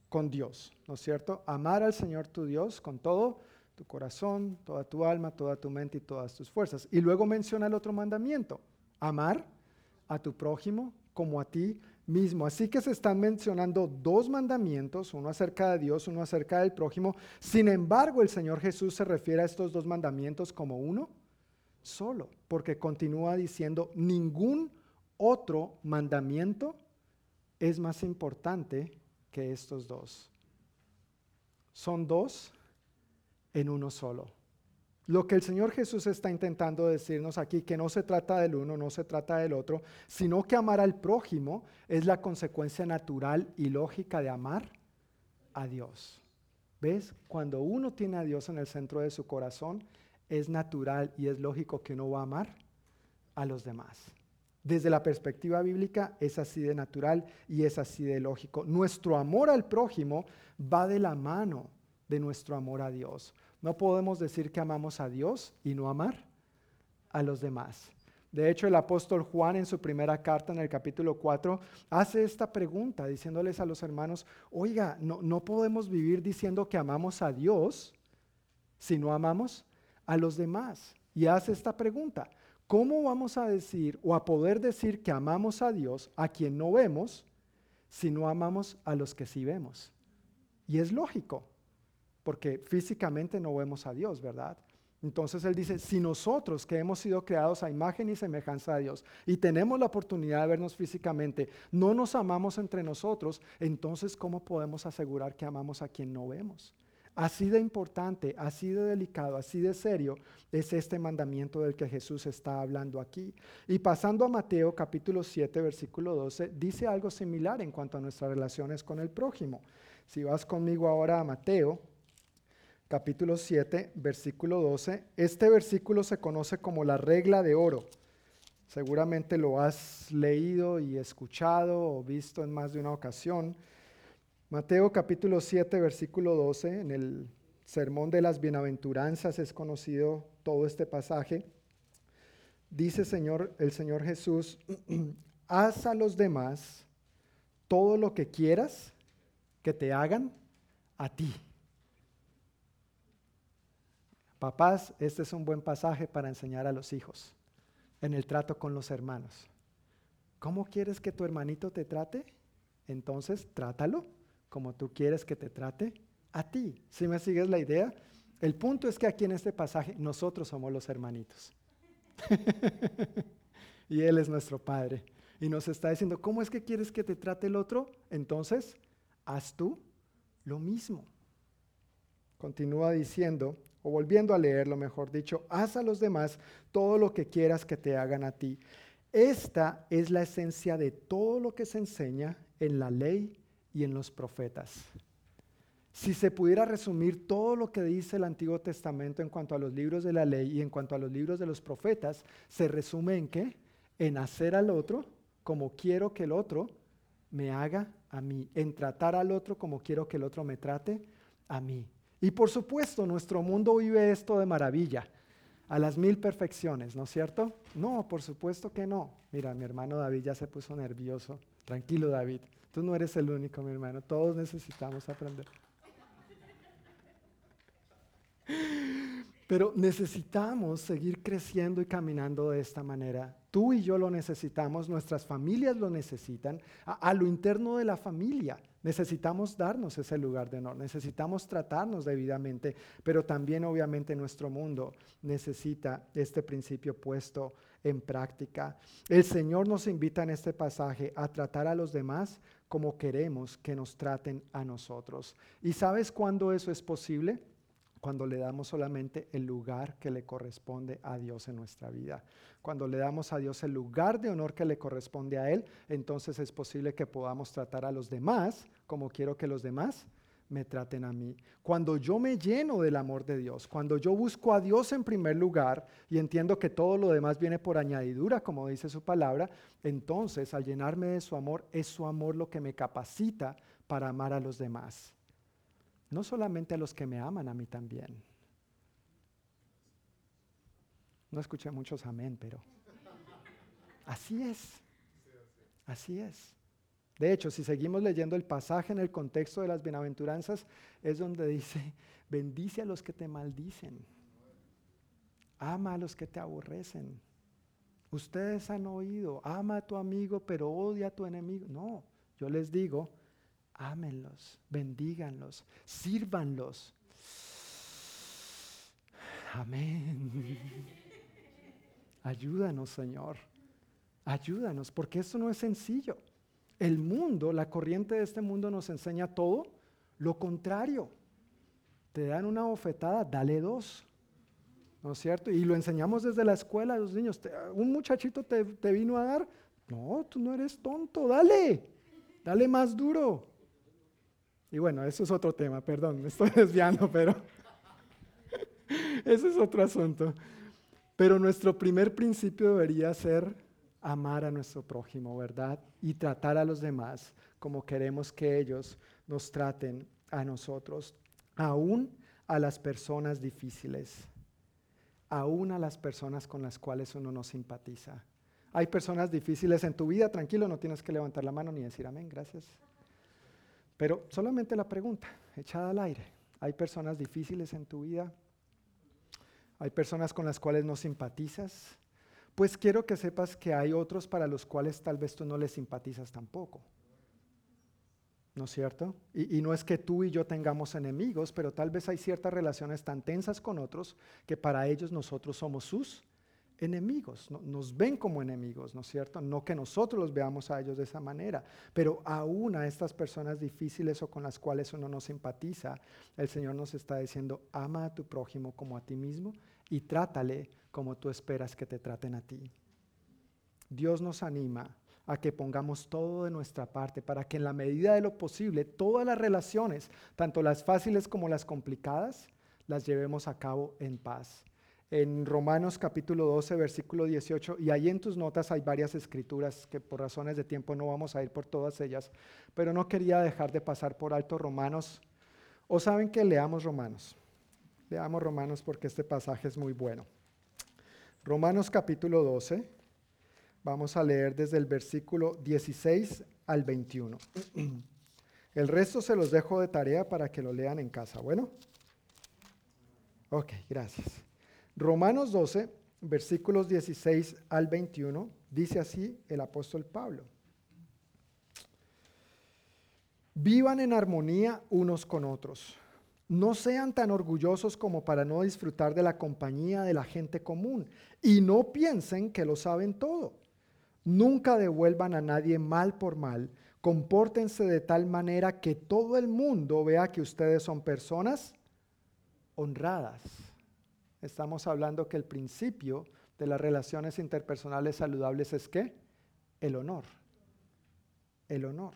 Con Dios, ¿no es cierto? Amar al Señor tu Dios con todo tu corazón, toda tu alma, toda tu mente y todas tus fuerzas. Y luego menciona el otro mandamiento, amar a tu prójimo como a ti mismo. Así que se están mencionando dos mandamientos, uno acerca de Dios, uno acerca del prójimo. Sin embargo, el Señor Jesús se refiere a estos dos mandamientos como uno solo, porque continúa diciendo, ningún otro mandamiento es más importante que estos dos. Son dos en uno solo. Lo que el Señor Jesús está intentando decirnos aquí, que no se trata del uno, no se trata del otro, sino que amar al prójimo es la consecuencia natural y lógica de amar a Dios. ¿Ves? Cuando uno tiene a Dios en el centro de su corazón, es natural y es lógico que uno va a amar a los demás. Desde la perspectiva bíblica es así de natural y es así de lógico. Nuestro amor al prójimo va de la mano de nuestro amor a Dios. No podemos decir que amamos a Dios y no amar a los demás. De hecho, el apóstol Juan en su primera carta, en el capítulo 4, hace esta pregunta diciéndoles a los hermanos, oiga, no, no podemos vivir diciendo que amamos a Dios si no amamos a los demás. Y hace esta pregunta, ¿cómo vamos a decir o a poder decir que amamos a Dios a quien no vemos si no amamos a los que sí vemos? Y es lógico, porque físicamente no vemos a Dios, ¿verdad? Entonces él dice, si nosotros que hemos sido creados a imagen y semejanza de Dios y tenemos la oportunidad de vernos físicamente, no nos amamos entre nosotros, entonces ¿cómo podemos asegurar que amamos a quien no vemos? Así de importante, así de delicado, así de serio es este mandamiento del que Jesús está hablando aquí. Y pasando a Mateo capítulo 7, versículo 12, dice algo similar en cuanto a nuestras relaciones con el prójimo. Si vas conmigo ahora a Mateo capítulo 7, versículo 12. Este versículo se conoce como la regla de oro. Seguramente lo has leído y escuchado o visto en más de una ocasión. Mateo capítulo 7, versículo 12, en el sermón de las bienaventuranzas es conocido todo este pasaje. Dice Señor, el Señor Jesús, haz a los demás todo lo que quieras que te hagan a ti. Papás, este es un buen pasaje para enseñar a los hijos en el trato con los hermanos. ¿Cómo quieres que tu hermanito te trate? Entonces trátalo como tú quieres que te trate a ti. Si me sigues la idea? El punto es que aquí en este pasaje nosotros somos los hermanitos. y Él es nuestro Padre. Y nos está diciendo, ¿cómo es que quieres que te trate el otro? Entonces, haz tú lo mismo. Continúa diciendo, o volviendo a leerlo, mejor dicho, haz a los demás todo lo que quieras que te hagan a ti. Esta es la esencia de todo lo que se enseña en la ley y en los profetas. Si se pudiera resumir todo lo que dice el Antiguo Testamento en cuanto a los libros de la ley y en cuanto a los libros de los profetas, se resume en qué? En hacer al otro como quiero que el otro me haga a mí, en tratar al otro como quiero que el otro me trate a mí. Y por supuesto, nuestro mundo vive esto de maravilla. a las mil perfecciones, ¿no es cierto? No, por supuesto que no. Mira, mi hermano David ya se puso nervioso. Tranquilo, David. Tú no eres el único, mi hermano. Todos necesitamos aprender. Pero necesitamos seguir creciendo y caminando de esta manera. Tú y yo lo necesitamos, nuestras familias lo necesitan, a, a, lo interno de la familia. Necesitamos darnos ese lugar de honor, necesitamos tratarnos debidamente, pero también obviamente nuestro mundo necesita este principio puesto en práctica. El Señor nos invita en este pasaje a tratar a los demás como queremos que nos traten a nosotros. ¿Y sabes cuándo eso es posible? Cuando le damos solamente el lugar que le corresponde a Dios en nuestra vida. Cuando le damos a Dios el lugar de honor que le corresponde a Él, entonces es posible que podamos tratar a los demás como quiero que los demás me traten a mí. Cuando yo me lleno del amor de Dios, cuando yo busco a Dios en primer lugar y entiendo que todo lo demás viene por añadidura, como dice su palabra, entonces al llenarme de su amor, es su amor lo que me capacita para amar a los demás. No solamente a los que me aman, a mí también. No escuché muchos amén, pero así es. Así es. De hecho, si seguimos leyendo el pasaje en el contexto de las bienaventuranzas, es donde dice, bendice a los que te maldicen, ama a los que te aborrecen. Ustedes han oído, ama a tu amigo, pero odia a tu enemigo. No, yo les digo, ámenlos, bendíganlos, sírvanlos. Amén. Ayúdanos, Señor. Ayúdanos, porque esto no es sencillo. El mundo, la corriente de este mundo nos enseña todo lo contrario. Te dan una bofetada, dale dos. ¿No es cierto? Y lo enseñamos desde la escuela a los niños. un muchachito te, te vino a dar, no, tú no eres tonto, dale, dale más duro. Y bueno, eso es otro tema, perdón, me estoy desviando, pero ese es otro asunto. Pero nuestro primer principio debería ser amar a nuestro prójimo, ¿verdad? Y tratar a los demás como queremos que ellos nos traten a nosotros, aún a las personas difíciles, aún a las personas con las cuales uno no simpatiza. Hay personas difíciles en tu vida, tranquilo, no tienes que levantar la mano ni decir amén, gracias. Pero solamente la pregunta, echada al aire. ¿Hay personas difíciles en tu vida? ¿Hay personas con las cuales no simpatizas? Pues quiero que sepas que hay otros para los cuales tal vez tú no les simpatizas tampoco. ¿No es cierto? Y, no es que tú y yo tengamos enemigos, pero tal vez hay ciertas relaciones tan tensas con otros que para ellos nosotros somos sus enemigos, nos ven como enemigos, ¿no es cierto? No que nosotros los veamos a ellos de esa manera, pero aún a estas personas difíciles o con las cuales uno no simpatiza, el Señor nos está diciendo, ama a tu prójimo como a ti mismo y trátale como tú esperas que te traten a ti. Dios nos anima a que pongamos todo de nuestra parte para que en la medida de lo posible todas las relaciones, tanto las fáciles como las complicadas, las llevemos a cabo en paz en Romanos capítulo 12, versículo 18, y ahí en tus notas hay varias escrituras que por razones de tiempo no vamos a ir por todas ellas, pero no quería dejar de pasar por alto Romanos. O saben que leamos Romanos. Leamos Romanos porque este pasaje es muy bueno. Romanos capítulo 12, vamos a leer desde el versículo 16 al 21. El resto se los dejo de tarea para que lo lean en casa. Bueno. Ok, gracias. Romanos 12, versículos 16 al 21, dice así el apóstol Pablo. Vivan en armonía unos con otros. No sean tan orgullosos como para no disfrutar de la compañía de la gente común y no piensen que lo saben todo. Nunca devuelvan a nadie mal por mal. Compórtense de tal manera que todo el mundo vea que ustedes son personas honradas estamos hablando que el principio de las relaciones interpersonales saludables es qué? El honor. El honor.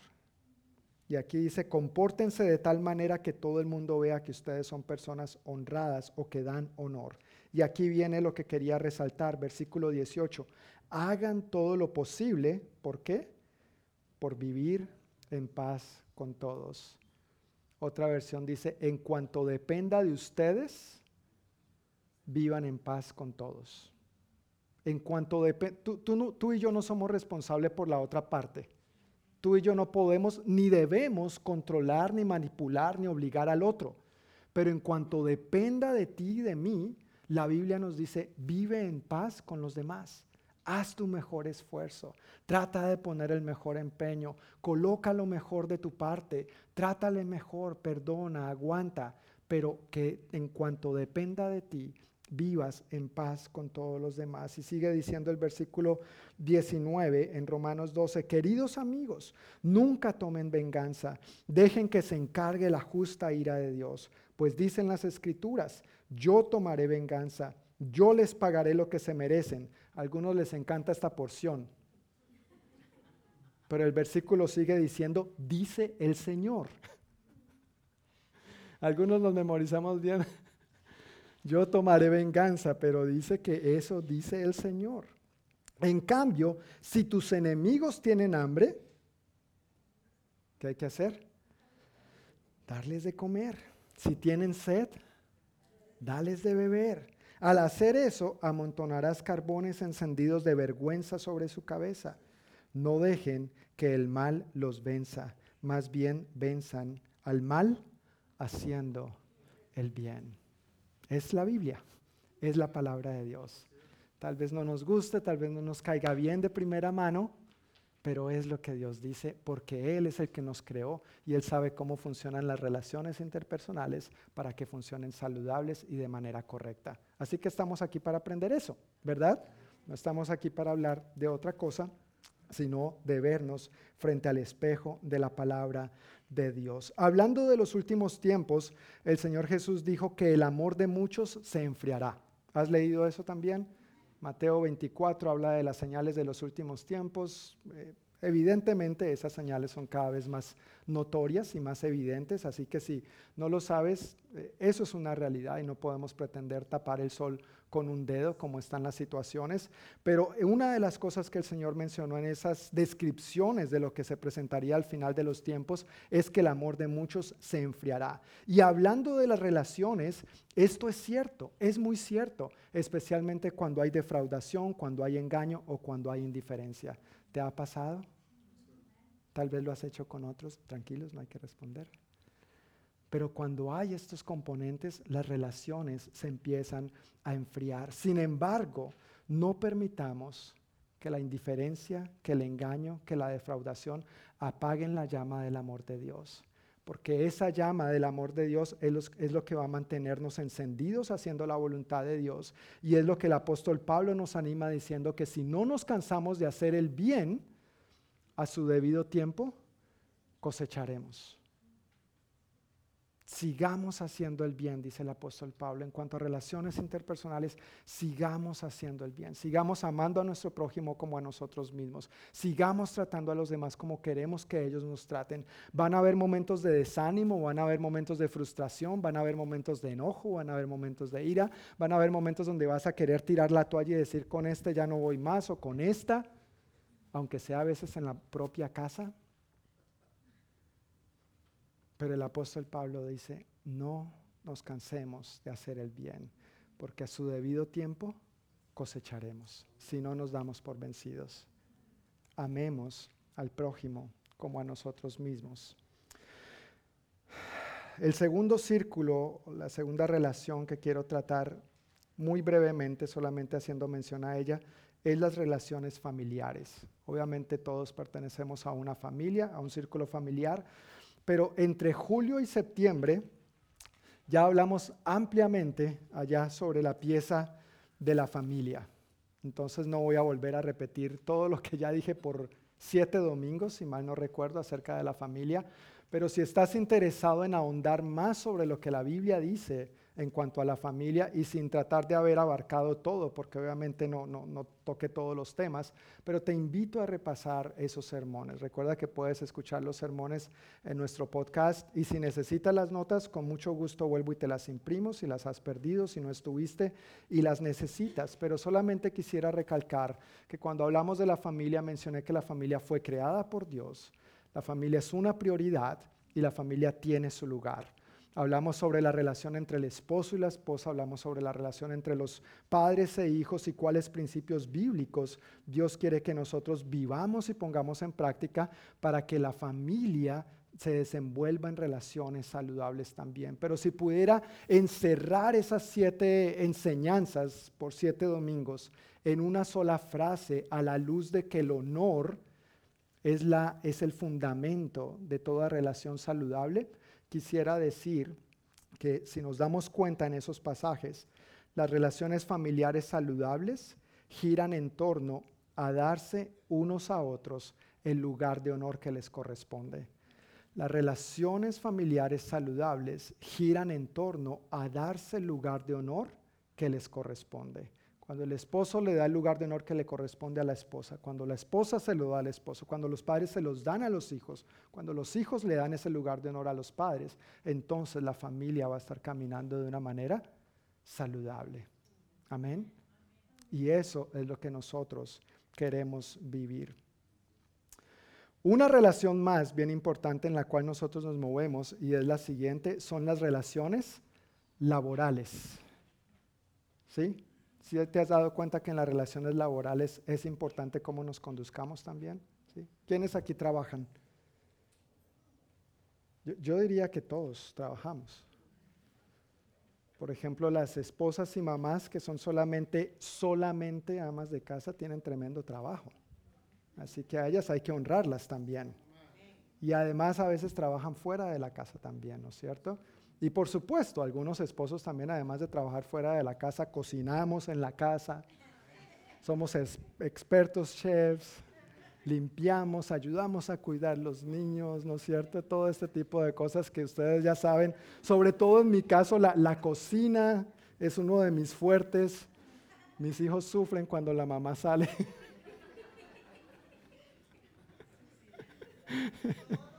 Y aquí dice, compórtense de tal manera que todo el mundo vea que ustedes son personas honradas o que dan honor. Y aquí viene lo que quería resaltar, versículo 18. Hagan todo lo posible, ¿por qué? Por vivir en paz con todos. Otra versión dice, en cuanto dependa de ustedes, vivan en paz con todos. En cuanto de, tú, tú, tú y yo no somos responsables por la otra parte. Tú y yo no podemos ni debemos controlar, ni manipular, ni obligar al otro. Pero en cuanto dependa de ti y de mí, la Biblia nos dice, vive en paz con los demás. Haz tu mejor esfuerzo. Trata de poner el mejor empeño. Coloca lo mejor de tu parte. Trátale mejor, perdona, aguanta. Pero que en cuanto dependa de ti, vivas en paz con todos los demás. Y sigue diciendo el versículo 19 en Romanos 12, queridos amigos, nunca tomen venganza, dejen que se encargue la justa ira de Dios, pues dicen las escrituras, yo tomaré venganza, yo les pagaré lo que se merecen. A algunos les encanta esta porción, pero el versículo sigue diciendo, dice el Señor. Algunos nos memorizamos bien. Yo tomaré venganza, pero dice que eso dice el Señor. En cambio, si tus enemigos tienen hambre, ¿qué hay que hacer? Darles de comer. Si tienen sed, dales de beber. Al hacer eso, amontonarás carbones encendidos de vergüenza sobre su cabeza. No dejen que el mal los venza, más bien venzan al mal haciendo el bien. Es la Biblia, es la palabra de Dios. Tal vez no nos guste, tal vez no nos caiga bien de primera mano, pero es lo que Dios dice porque Él es el que nos creó y Él sabe cómo funcionan las relaciones interpersonales para que funcionen saludables y de manera correcta. Así que estamos aquí para aprender eso, ¿verdad? No estamos aquí para hablar de otra cosa, sino de vernos frente al espejo de la palabra de Dios. Hablando de los últimos tiempos, el Señor Jesús dijo que el amor de muchos se enfriará. ¿Has leído eso también? Mateo 24 habla de las señales de los últimos tiempos. Eh, evidentemente esas señales son cada vez más notorias y más evidentes, así que si no lo sabes, eh, eso es una realidad y no podemos pretender tapar el sol con un dedo como están las situaciones. Pero una de las cosas que el Señor mencionó en esas descripciones de lo que se presentaría al final de los tiempos es que el amor de muchos se enfriará. Y hablando de las relaciones, esto es cierto, es muy cierto, especialmente cuando hay defraudación, cuando hay engaño o cuando hay indiferencia. ¿Te ha pasado? Tal vez lo has hecho con otros, tranquilos, no hay que responder. Pero cuando hay estos componentes, las relaciones se empiezan a enfriar. Sin embargo, no permitamos que la indiferencia, que el engaño, que la defraudación apaguen la llama del amor de Dios. Porque esa llama del amor de Dios es, lo que va a mantenernos encendidos haciendo la voluntad de Dios. Y es lo que el apóstol Pablo nos anima diciendo que si no nos cansamos de hacer el bien, a su debido tiempo cosecharemos. Sigamos haciendo el bien, dice el apóstol Pablo, en cuanto a relaciones interpersonales, sigamos haciendo el bien, sigamos amando a nuestro prójimo como a nosotros mismos, sigamos tratando a los demás como queremos que ellos nos traten. Van a haber momentos de desánimo, van a haber momentos de frustración, van a haber momentos de enojo, van a haber momentos de ira, van a haber momentos donde vas a querer tirar la toalla y decir con este ya no voy más o con esta, aunque sea a veces en la propia casa. Pero el apóstol Pablo dice, no nos cansemos de hacer el bien, porque a su debido tiempo cosecharemos, si no nos damos por vencidos. Amemos al prójimo como a nosotros mismos. El segundo círculo, la segunda relación que quiero tratar muy brevemente, solamente haciendo mención a ella, es las relaciones familiares. Obviamente todos pertenecemos a una familia, a un círculo familiar, pero entre julio y septiembre ya hablamos ampliamente allá sobre la pieza de la familia. Entonces no voy a volver a repetir todo lo que ya dije por siete domingos, si mal no recuerdo, acerca de la familia, pero si estás interesado en ahondar más sobre lo que la Biblia dice en cuanto a la familia y sin tratar de haber abarcado todo, porque obviamente no, no, toque todos los temas, pero te invito a repasar esos sermones. Recuerda que puedes escuchar los sermones en nuestro podcast y si necesitas las notas, con mucho gusto vuelvo y te las imprimo si las has perdido, si no estuviste y las necesitas. Pero solamente quisiera recalcar que cuando hablamos de la familia mencioné que la familia fue creada por Dios, la familia es una prioridad y la familia tiene su lugar. Hablamos sobre la relación entre el esposo y la esposa, hablamos sobre la relación entre los padres e hijos y cuáles principios bíblicos Dios quiere que nosotros vivamos y pongamos en práctica para que la familia se desenvuelva en relaciones saludables también. Pero si pudiera encerrar esas siete enseñanzas por siete domingos en una sola frase a la luz de que el honor es, la, es el fundamento de toda relación saludable, quisiera decir que si nos damos cuenta en esos pasajes, las relaciones familiares saludables giran en torno a darse unos a otros el lugar de honor que les corresponde. Las relaciones familiares saludables giran en torno a darse el lugar de honor que les corresponde. Cuando el esposo le da el lugar de honor que le corresponde a la esposa, cuando la esposa se lo da al esposo, cuando los padres se los dan a los hijos, cuando los hijos le dan ese lugar de honor a los padres, entonces la familia va a estar caminando de una manera saludable. Amén. Y eso es lo que nosotros queremos vivir. Una relación más bien importante en la cual nosotros nos movemos y es la siguiente, son las relaciones laborales. ¿Sí? Si te has dado cuenta que en las relaciones laborales es importante cómo nos conduzcamos también? ¿Quiénes aquí trabajan? Yo, yo diría que todos trabajamos. Por ejemplo, las esposas y mamás que son solamente, solamente amas de casa tienen tremendo trabajo. Así que a ellas hay que honrarlas también. Y además a veces trabajan fuera de la casa también, ¿no es cierto? Y por supuesto, algunos esposos también, además de trabajar fuera de la casa, cocinamos en la casa, somos expertos chefs, limpiamos, ayudamos a cuidar los niños, ¿no es cierto? Todo este tipo de cosas que ustedes ya saben. Sobre todo en mi caso, la, la cocina es uno de mis fuertes. Mis hijos sufren cuando la mamá sale.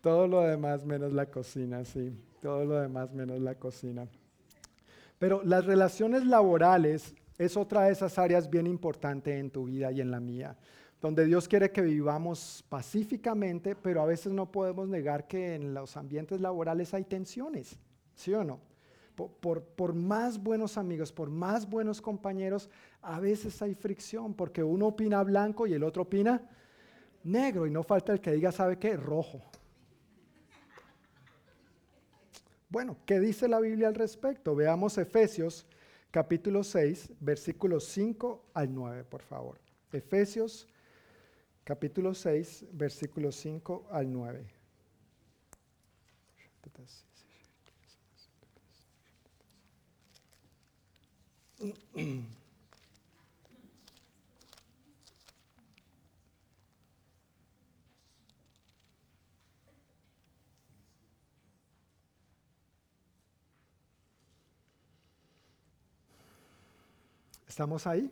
Todo lo demás menos la cocina, sí. Todo lo demás menos la cocina. Pero las relaciones laborales es otra de esas áreas bien importantes en tu vida y en la mía, donde Dios quiere que vivamos pacíficamente, pero a veces no podemos negar que en los ambientes laborales hay tensiones, ¿sí o no? Por, por, por, más buenos amigos, por más buenos compañeros, a veces hay fricción, porque uno opina blanco y el otro opina negro, y no falta el que diga, ¿sabe qué? Rojo. Bueno, ¿qué dice la Biblia al respecto? Veamos Efesios capítulo 6, versículos 5 al 9, por favor. Efesios capítulo 6, versículos 5 al 9. ¿Estamos ahí?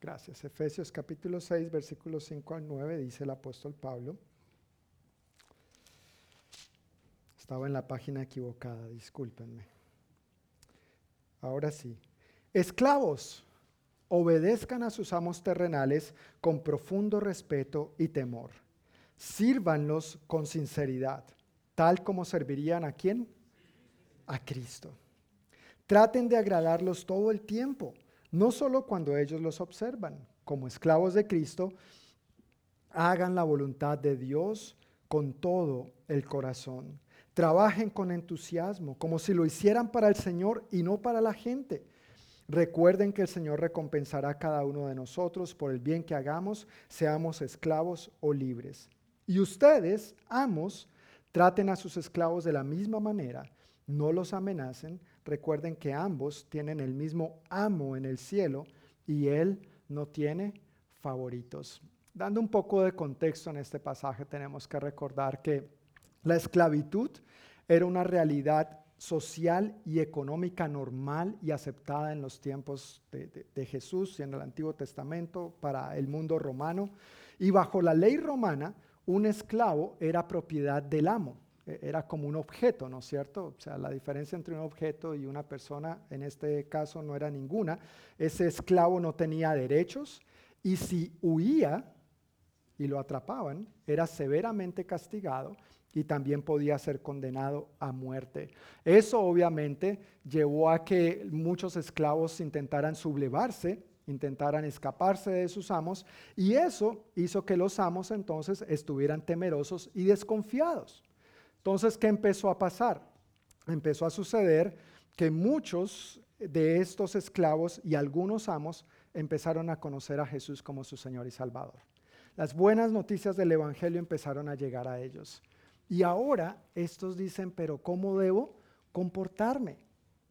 Gracias. Efesios capítulo 6, versículos 5 al 9, dice el apóstol Pablo. Estaba en la página equivocada, discúlpenme. Ahora sí. Esclavos, obedezcan a sus amos terrenales con profundo respeto y temor. Sírvanlos con sinceridad, tal como servirían a quién? A Cristo Traten de agradarlos todo el tiempo, no solo cuando ellos los observan. Como esclavos de Cristo, hagan la voluntad de Dios con todo el corazón. Trabajen con entusiasmo, como si lo hicieran para el Señor y no para la gente. Recuerden que el Señor recompensará a cada uno de nosotros por el bien que hagamos, seamos esclavos o libres. Y ustedes, amos, traten a sus esclavos de la misma manera, no los amenacen, recuerden que ambos tienen el mismo amo en el cielo y Él no tiene favoritos. Dando un poco de contexto en este pasaje, tenemos que recordar que la esclavitud era una realidad social y económica normal y aceptada en los tiempos de, Jesús y en el Antiguo Testamento para el mundo romano. Y bajo la ley romana, un esclavo era propiedad del amo. E-, era como un objeto, ¿no es cierto? O sea, la diferencia entre un objeto y una persona en este caso no era ninguna. Ese esclavo no tenía derechos y si huía, y lo atrapaban, era severamente castigado y también podía ser condenado a muerte. Eso obviamente llevó a que muchos esclavos intentaran sublevarse, intentaran escaparse de sus amos y eso hizo que los amos entonces estuvieran temerosos y desconfiados. Entonces, ¿qué empezó a pasar? Empezó a suceder que muchos de estos esclavos y algunos amos empezaron a conocer a Jesús como su Señor y Salvador. Las buenas noticias del Evangelio empezaron a llegar a ellos. Y ahora estos dicen, pero ¿cómo debo comportarme?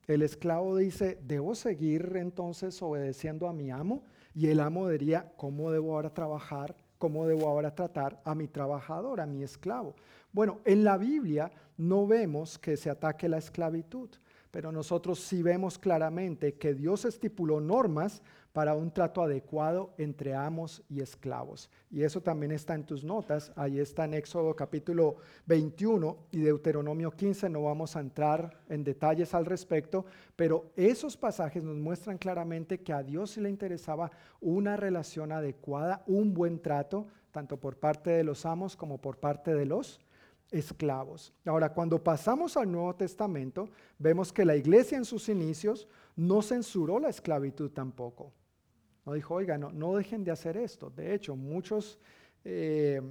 El esclavo dice, ¿debo seguir entonces obedeciendo a mi amo? Y el amo diría, ¿cómo debo ahora trabajar? ¿Cómo debo ahora tratar a mi trabajador, a mi esclavo? Bueno, en la Biblia no vemos que se ataque la esclavitud, pero nosotros sí vemos claramente que Dios estipuló normas para un trato adecuado entre amos y esclavos. Y eso también está en tus notas, ahí está en Éxodo capítulo 21 y Deuteronomio 15, no vamos a entrar en detalles al respecto, pero esos pasajes nos muestran claramente que a Dios le interesaba una relación adecuada, un buen trato, tanto por parte de los amos como por parte de los esclavos. Ahora, cuando pasamos al Nuevo Testamento, vemos que la iglesia en sus inicios no censuró la esclavitud tampoco. No dijo, oiga, no, no dejen de hacer esto. De hecho, muchos eh,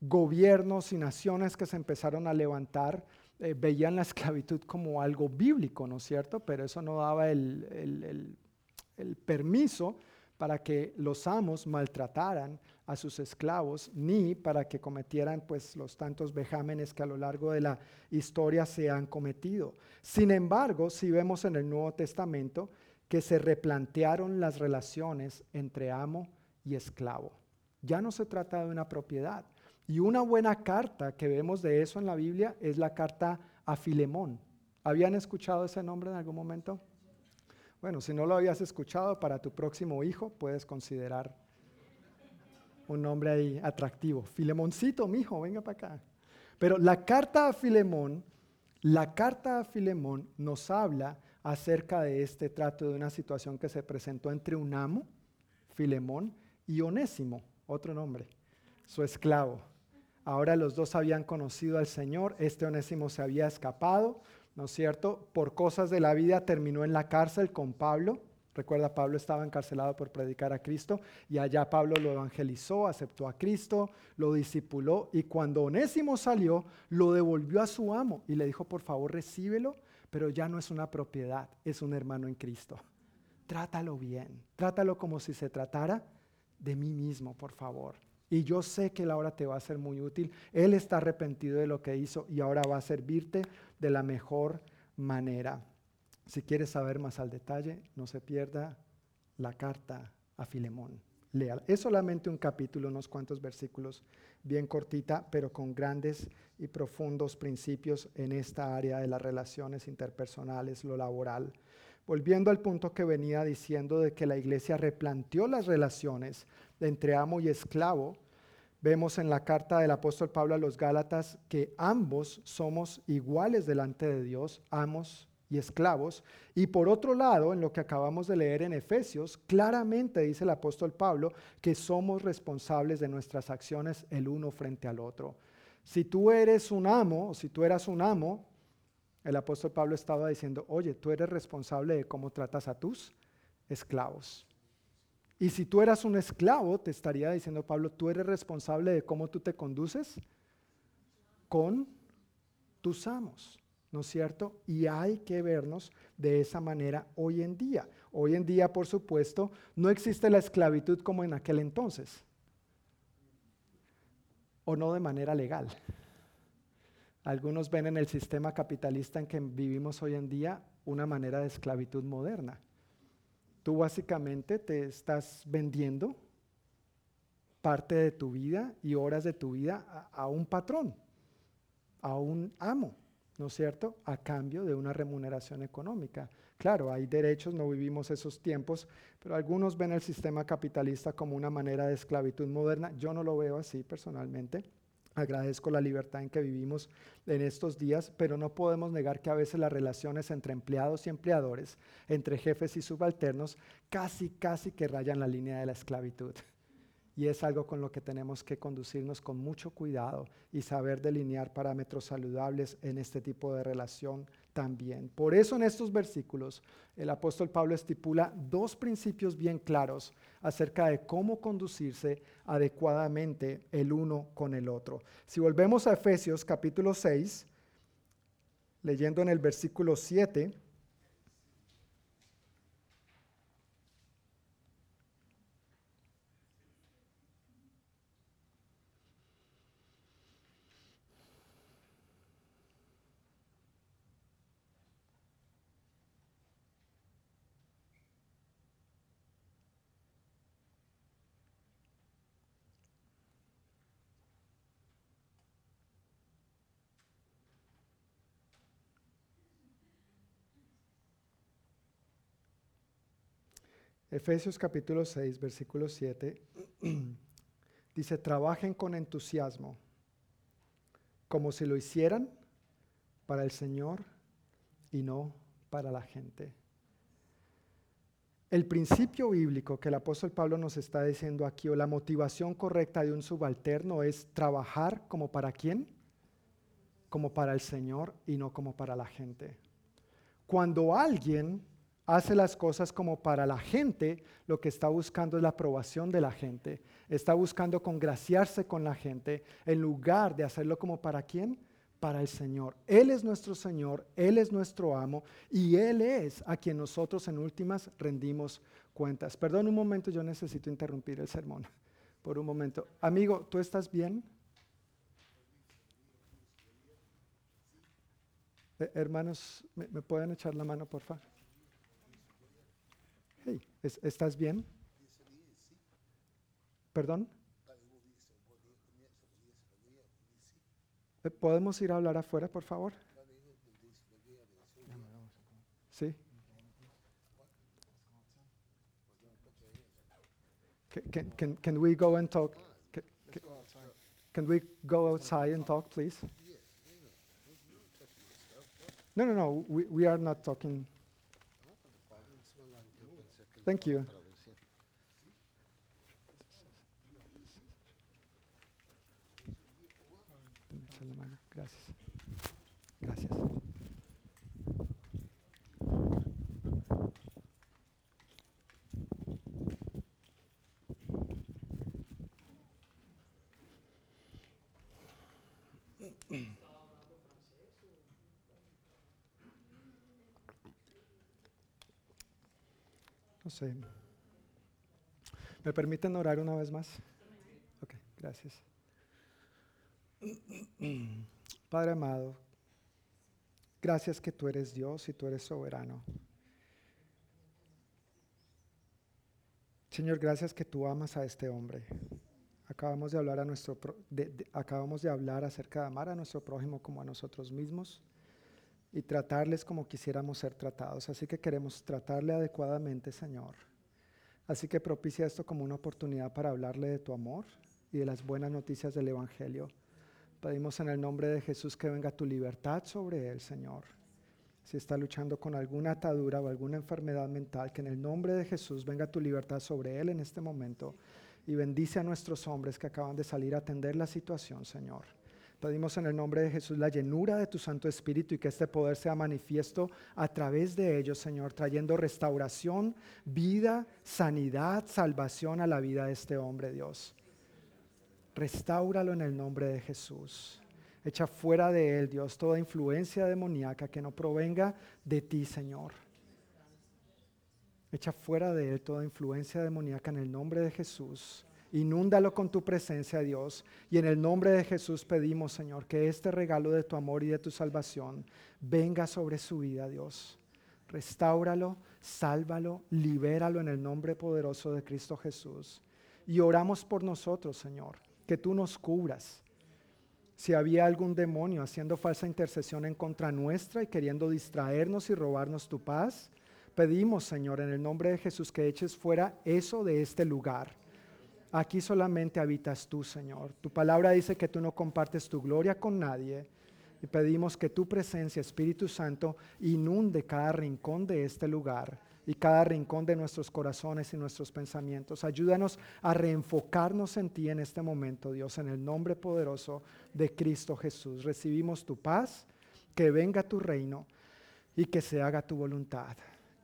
gobiernos y naciones que se empezaron a levantar eh, veían la esclavitud como algo bíblico, ¿no es cierto? Pero eso no daba el, el, el permiso para que los amos maltrataran a sus esclavos, ni para que cometieran pues los tantos vejámenes que a lo largo de la historia se han cometido. Sin embargo, si vemos en el Nuevo Testamento que se replantearon las relaciones entre amo y esclavo. Ya no se trata de una propiedad. Y una buena carta que vemos de eso en la Biblia es la carta a Filemón. ¿Habían escuchado ese nombre en algún momento? Bueno, si no lo habías escuchado, para tu próximo hijo puedes considerar un nombre ahí atractivo. Filemoncito, mi hijo, venga para acá. Pero la carta a Filemón, la carta a Filemón nos habla acerca de este trato de una situación que se presentó entre un amo, Filemón, y Onésimo, otro nombre, su esclavo. Ahora los dos habían conocido al Señor, este Onésimo se había escapado, ¿no es cierto? Por cosas de la vida terminó en la cárcel con Pablo. Recuerda, Pablo estaba encarcelado por predicar a Cristo y allá Pablo lo evangelizó, aceptó a Cristo, lo discipuló y cuando Onésimo salió, lo devolvió a su amo y le dijo, por favor, recíbelo pero ya no es una propiedad, es un hermano en Cristo. Trátalo bien, trátalo como si se tratara de mí mismo, por favor. Y yo sé que la hora te va a ser muy útil. Él está arrepentido de lo que hizo y ahora va a servirte de la mejor manera. Si quieres saber más al detalle, no se pierda la carta a Filemón. Léala. Es solamente un capítulo, unos cuantos versículos, bien cortita, pero con grandes y profundos principios en esta área de las relaciones interpersonales, lo laboral. Volviendo al punto que venía diciendo de que la iglesia replanteó las relaciones entre amo y esclavo, vemos en la carta del apóstol Pablo a los Gálatas que ambos somos iguales delante de Dios, amos y esclavos. Y por otro lado, en lo que acabamos de leer en Efesios, claramente dice el apóstol Pablo que somos responsables de nuestras acciones el uno frente al otro. Si tú eres un amo, o si tú eras un amo, el apóstol Pablo estaba diciendo, oye, tú eres responsable de cómo tratas a tus esclavos. Y si tú eras un esclavo, te estaría diciendo Pablo, tú eres responsable de cómo tú te conduces con tus amos, ¿no es cierto? Y hay que vernos de esa manera hoy en día. Hoy en día, por supuesto, no existe la esclavitud como en aquel entonces o no de manera legal. Algunos ven en el sistema capitalista en que vivimos hoy en día una manera de esclavitud moderna. Tú básicamente te estás vendiendo parte de tu vida y horas de tu vida a, a, un patrón, a un amo, ¿no es cierto? A cambio de una remuneración económica. Claro, hay derechos, no vivimos esos tiempos, pero algunos ven el sistema capitalista como una manera de esclavitud moderna. Yo no lo veo así personalmente. Agradezco la libertad en que vivimos en estos días, pero no podemos negar que a veces las relaciones entre empleados y empleadores, entre jefes y subalternos, casi, casi que rayan la línea de la esclavitud. Y es algo con lo que tenemos que conducirnos con mucho cuidado y saber delinear parámetros saludables en este tipo de relación también. Por eso en estos versículos el apóstol Pablo estipula dos principios bien claros acerca de cómo conducirse adecuadamente el uno con el otro. Si volvemos a Efesios capítulo 6, leyendo en el versículo 7, Efesios capítulo 6, versículo 7, dice, trabajen con entusiasmo, como si lo hicieran para el Señor y no para la gente. El principio bíblico que el apóstol Pablo nos está diciendo aquí, o la motivación correcta de un subalterno, es trabajar como para quién? Como para el Señor y no como para la gente. Cuando alguien hace las cosas como para la gente, lo que está buscando es la aprobación de la gente. Está buscando congraciarse con la gente en lugar de hacerlo como para quién? Para el Señor. Él es nuestro Señor, Él es nuestro amo y Él es a quien nosotros en últimas rendimos cuentas. Perdón un momento, yo necesito interrumpir el sermón. Por un momento. Amigo, ¿tú estás bien? Eh, hermanos, ¿me, ¿me pueden echar la mano, por favor? Hey, ¿es- ¿estás bien? ¿Perdón? Eh, ¿Podemos ir a hablar afuera, por favor? Sí. Ca- Can, can, can we go and talk? Ca- ca- Can we go outside and talk, please? No, no, no, we, we are not talking. Thank you. ¿Me permiten orar una vez más? Ok, gracias. Padre amado, gracias que tú eres Dios y tú eres soberano. Señor, gracias que tú amas a este hombre. Acabamos de hablar a nuestro acabamos de hablar acerca de amar a nuestro prójimo como a nosotros mismos y tratarles como quisiéramos ser tratados. Así que queremos tratarle adecuadamente, Señor. Así que propicia esto como una oportunidad para hablarle de tu amor y de las buenas noticias del Evangelio. Pedimos en el nombre de Jesús que venga tu libertad sobre él, Señor. Si está luchando con alguna atadura o alguna enfermedad mental, que en el nombre de Jesús venga tu libertad sobre él en este momento y bendice a nuestros hombres que acaban de salir a atender la situación, Señor. Pedimos en el nombre de Jesús la llenura de tu Santo Espíritu y que este poder sea manifiesto a través de ellos, Señor, trayendo restauración, vida, sanidad, salvación a la vida de este hombre, Dios. Restáuralo en el nombre de Jesús. Echa fuera de él, Dios, toda influencia demoníaca que no provenga de ti, Señor. Echa fuera de él toda influencia demoníaca en el nombre de Jesús. Inúndalo con tu presencia, Dios. Y en el nombre de Jesús pedimos, Señor, que este regalo de tu amor y de tu salvación venga sobre su vida, Dios. Restáuralo, sálvalo, libéralo en el nombre poderoso de Cristo Jesús. Y oramos por nosotros, Señor, que tú nos cubras. Si había algún demonio haciendo falsa intercesión en contra nuestra y queriendo distraernos y robarnos tu paz, pedimos, Señor, en el nombre de Jesús, que eches fuera eso de este lugar. Aquí solamente habitas tú, Señor. Tu palabra dice que tú no compartes tu gloria con nadie. Y pedimos que tu presencia, Espíritu Santo, inunde cada rincón de este lugar y cada rincón de nuestros corazones y nuestros pensamientos. Ayúdanos a reenfocarnos en ti en este momento, Dios, en el nombre poderoso de Cristo Jesús. Recibimos tu paz, que venga tu reino y que se haga tu voluntad,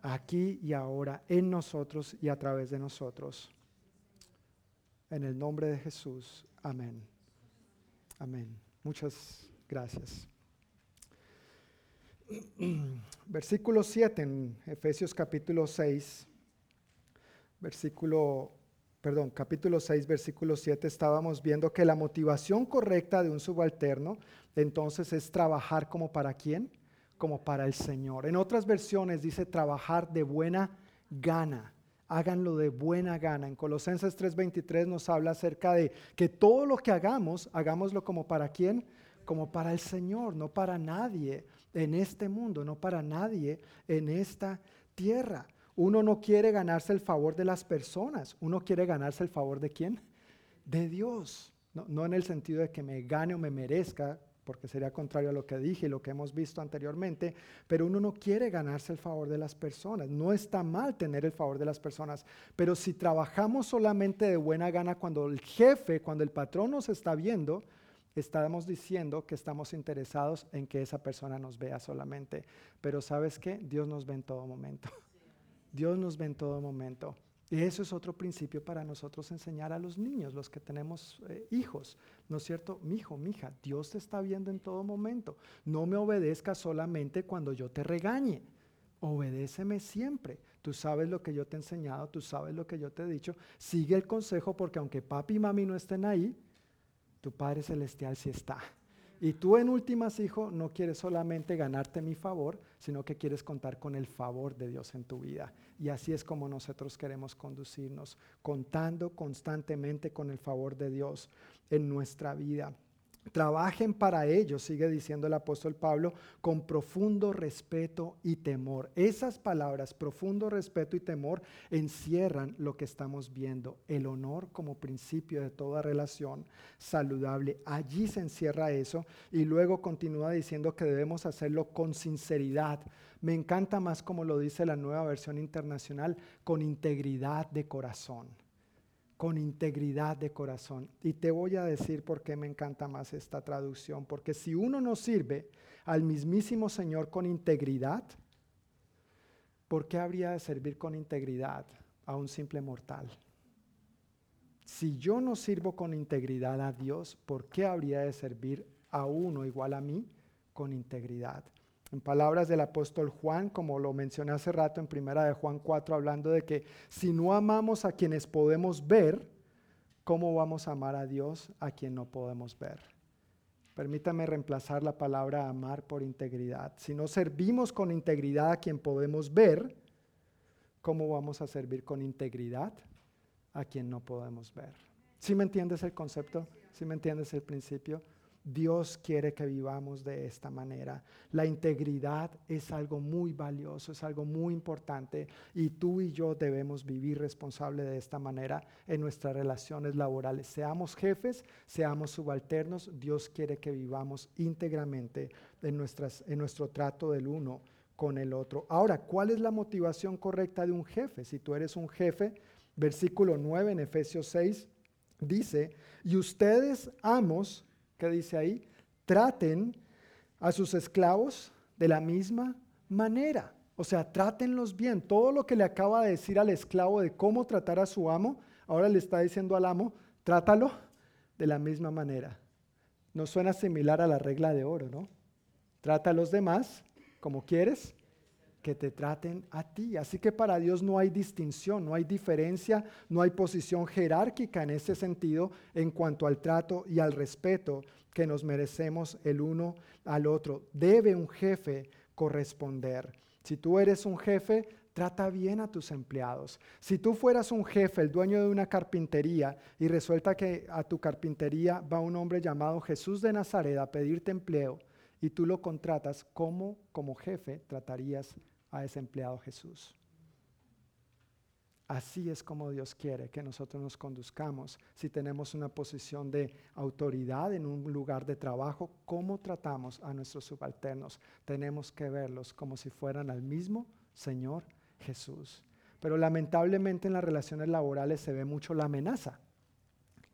aquí y ahora, en nosotros y a través de nosotros. En el nombre de Jesús. Amén. Amén. Muchas gracias. Versículo 7 en Efesios capítulo 6. Versículo, perdón, capítulo 6, versículo 7 estábamos viendo que la motivación correcta de un subalterno entonces es trabajar como para quién? Como para el Señor. En otras versiones dice trabajar de buena gana háganlo de buena gana. En Colosenses 3:23 nos habla acerca de que todo lo que hagamos, hagámoslo como para quién, como para el Señor, no para nadie en este mundo, no para nadie en esta tierra. Uno no quiere ganarse el favor de las personas, uno quiere ganarse el favor de quién? De Dios. No, no en el sentido de que me gane o me merezca, porque sería contrario a lo que dije y lo que hemos visto anteriormente, pero uno no quiere ganarse el favor de las personas. No está mal tener el favor de las personas, pero si trabajamos solamente de buena gana cuando el jefe, cuando el patrón nos está viendo, estamos diciendo que estamos interesados en que esa persona nos vea solamente. Pero sabes qué? Dios nos ve en todo momento. Dios nos ve en todo momento. Y eso es otro principio para nosotros enseñar a los niños, los que tenemos eh, hijos. ¿No es cierto? Mi hijo, mi hija, Dios te está viendo en todo momento. No me obedezcas solamente cuando yo te regañe. Obedéceme siempre. Tú sabes lo que yo te he enseñado, tú sabes lo que yo te he dicho. Sigue el consejo porque aunque papi y mami no estén ahí, tu Padre Celestial sí está. Y tú en últimas, hijo, no quieres solamente ganarte mi favor, sino que quieres contar con el favor de Dios en tu vida. Y así es como nosotros queremos conducirnos, contando constantemente con el favor de Dios en nuestra vida. Trabajen para ello, sigue diciendo el apóstol Pablo, con profundo respeto y temor. Esas palabras, profundo respeto y temor, encierran lo que estamos viendo, el honor como principio de toda relación saludable. Allí se encierra eso y luego continúa diciendo que debemos hacerlo con sinceridad. Me encanta más como lo dice la nueva versión internacional, con integridad de corazón con integridad de corazón. Y te voy a decir por qué me encanta más esta traducción. Porque si uno no sirve al mismísimo Señor con integridad, ¿por qué habría de servir con integridad a un simple mortal? Si yo no sirvo con integridad a Dios, ¿por qué habría de servir a uno igual a mí con integridad? En palabras del apóstol Juan, como lo mencioné hace rato en primera de Juan 4, hablando de que si no amamos a quienes podemos ver, ¿cómo vamos a amar a Dios a quien no podemos ver? Permítame reemplazar la palabra amar por integridad. Si no servimos con integridad a quien podemos ver, ¿cómo vamos a servir con integridad a quien no podemos ver? ¿Sí me entiendes el concepto? ¿Sí me entiendes el principio? Dios quiere que vivamos de esta manera. La integridad es algo muy valioso, es algo muy importante y tú y yo debemos vivir responsable de esta manera en nuestras relaciones laborales. Seamos jefes, seamos subalternos, Dios quiere que vivamos íntegramente en, nuestras, en nuestro trato del uno con el otro. Ahora, ¿cuál es la motivación correcta de un jefe? Si tú eres un jefe, versículo 9 en Efesios 6 dice, y ustedes amos, ¿Qué dice ahí? Traten a sus esclavos de la misma manera. O sea, trátenlos bien. Todo lo que le acaba de decir al esclavo de cómo tratar a su amo, ahora le está diciendo al amo, trátalo de la misma manera. No suena similar a la regla de oro, ¿no? Trata a los demás como quieres que te traten a ti. Así que para Dios no hay distinción, no hay diferencia, no hay posición jerárquica en ese sentido en cuanto al trato y al respeto que nos merecemos el uno al otro. Debe un jefe corresponder. Si tú eres un jefe, trata bien a tus empleados. Si tú fueras un jefe, el dueño de una carpintería, y resulta que a tu carpintería va un hombre llamado Jesús de Nazaret a pedirte empleo, y tú lo contratas, ¿cómo como jefe tratarías a ese empleado Jesús. Así es como Dios quiere que nosotros nos conduzcamos. Si tenemos una posición de autoridad en un lugar de trabajo, ¿cómo tratamos a nuestros subalternos? Tenemos que verlos como si fueran al mismo Señor Jesús. Pero lamentablemente en las relaciones laborales se ve mucho la amenaza.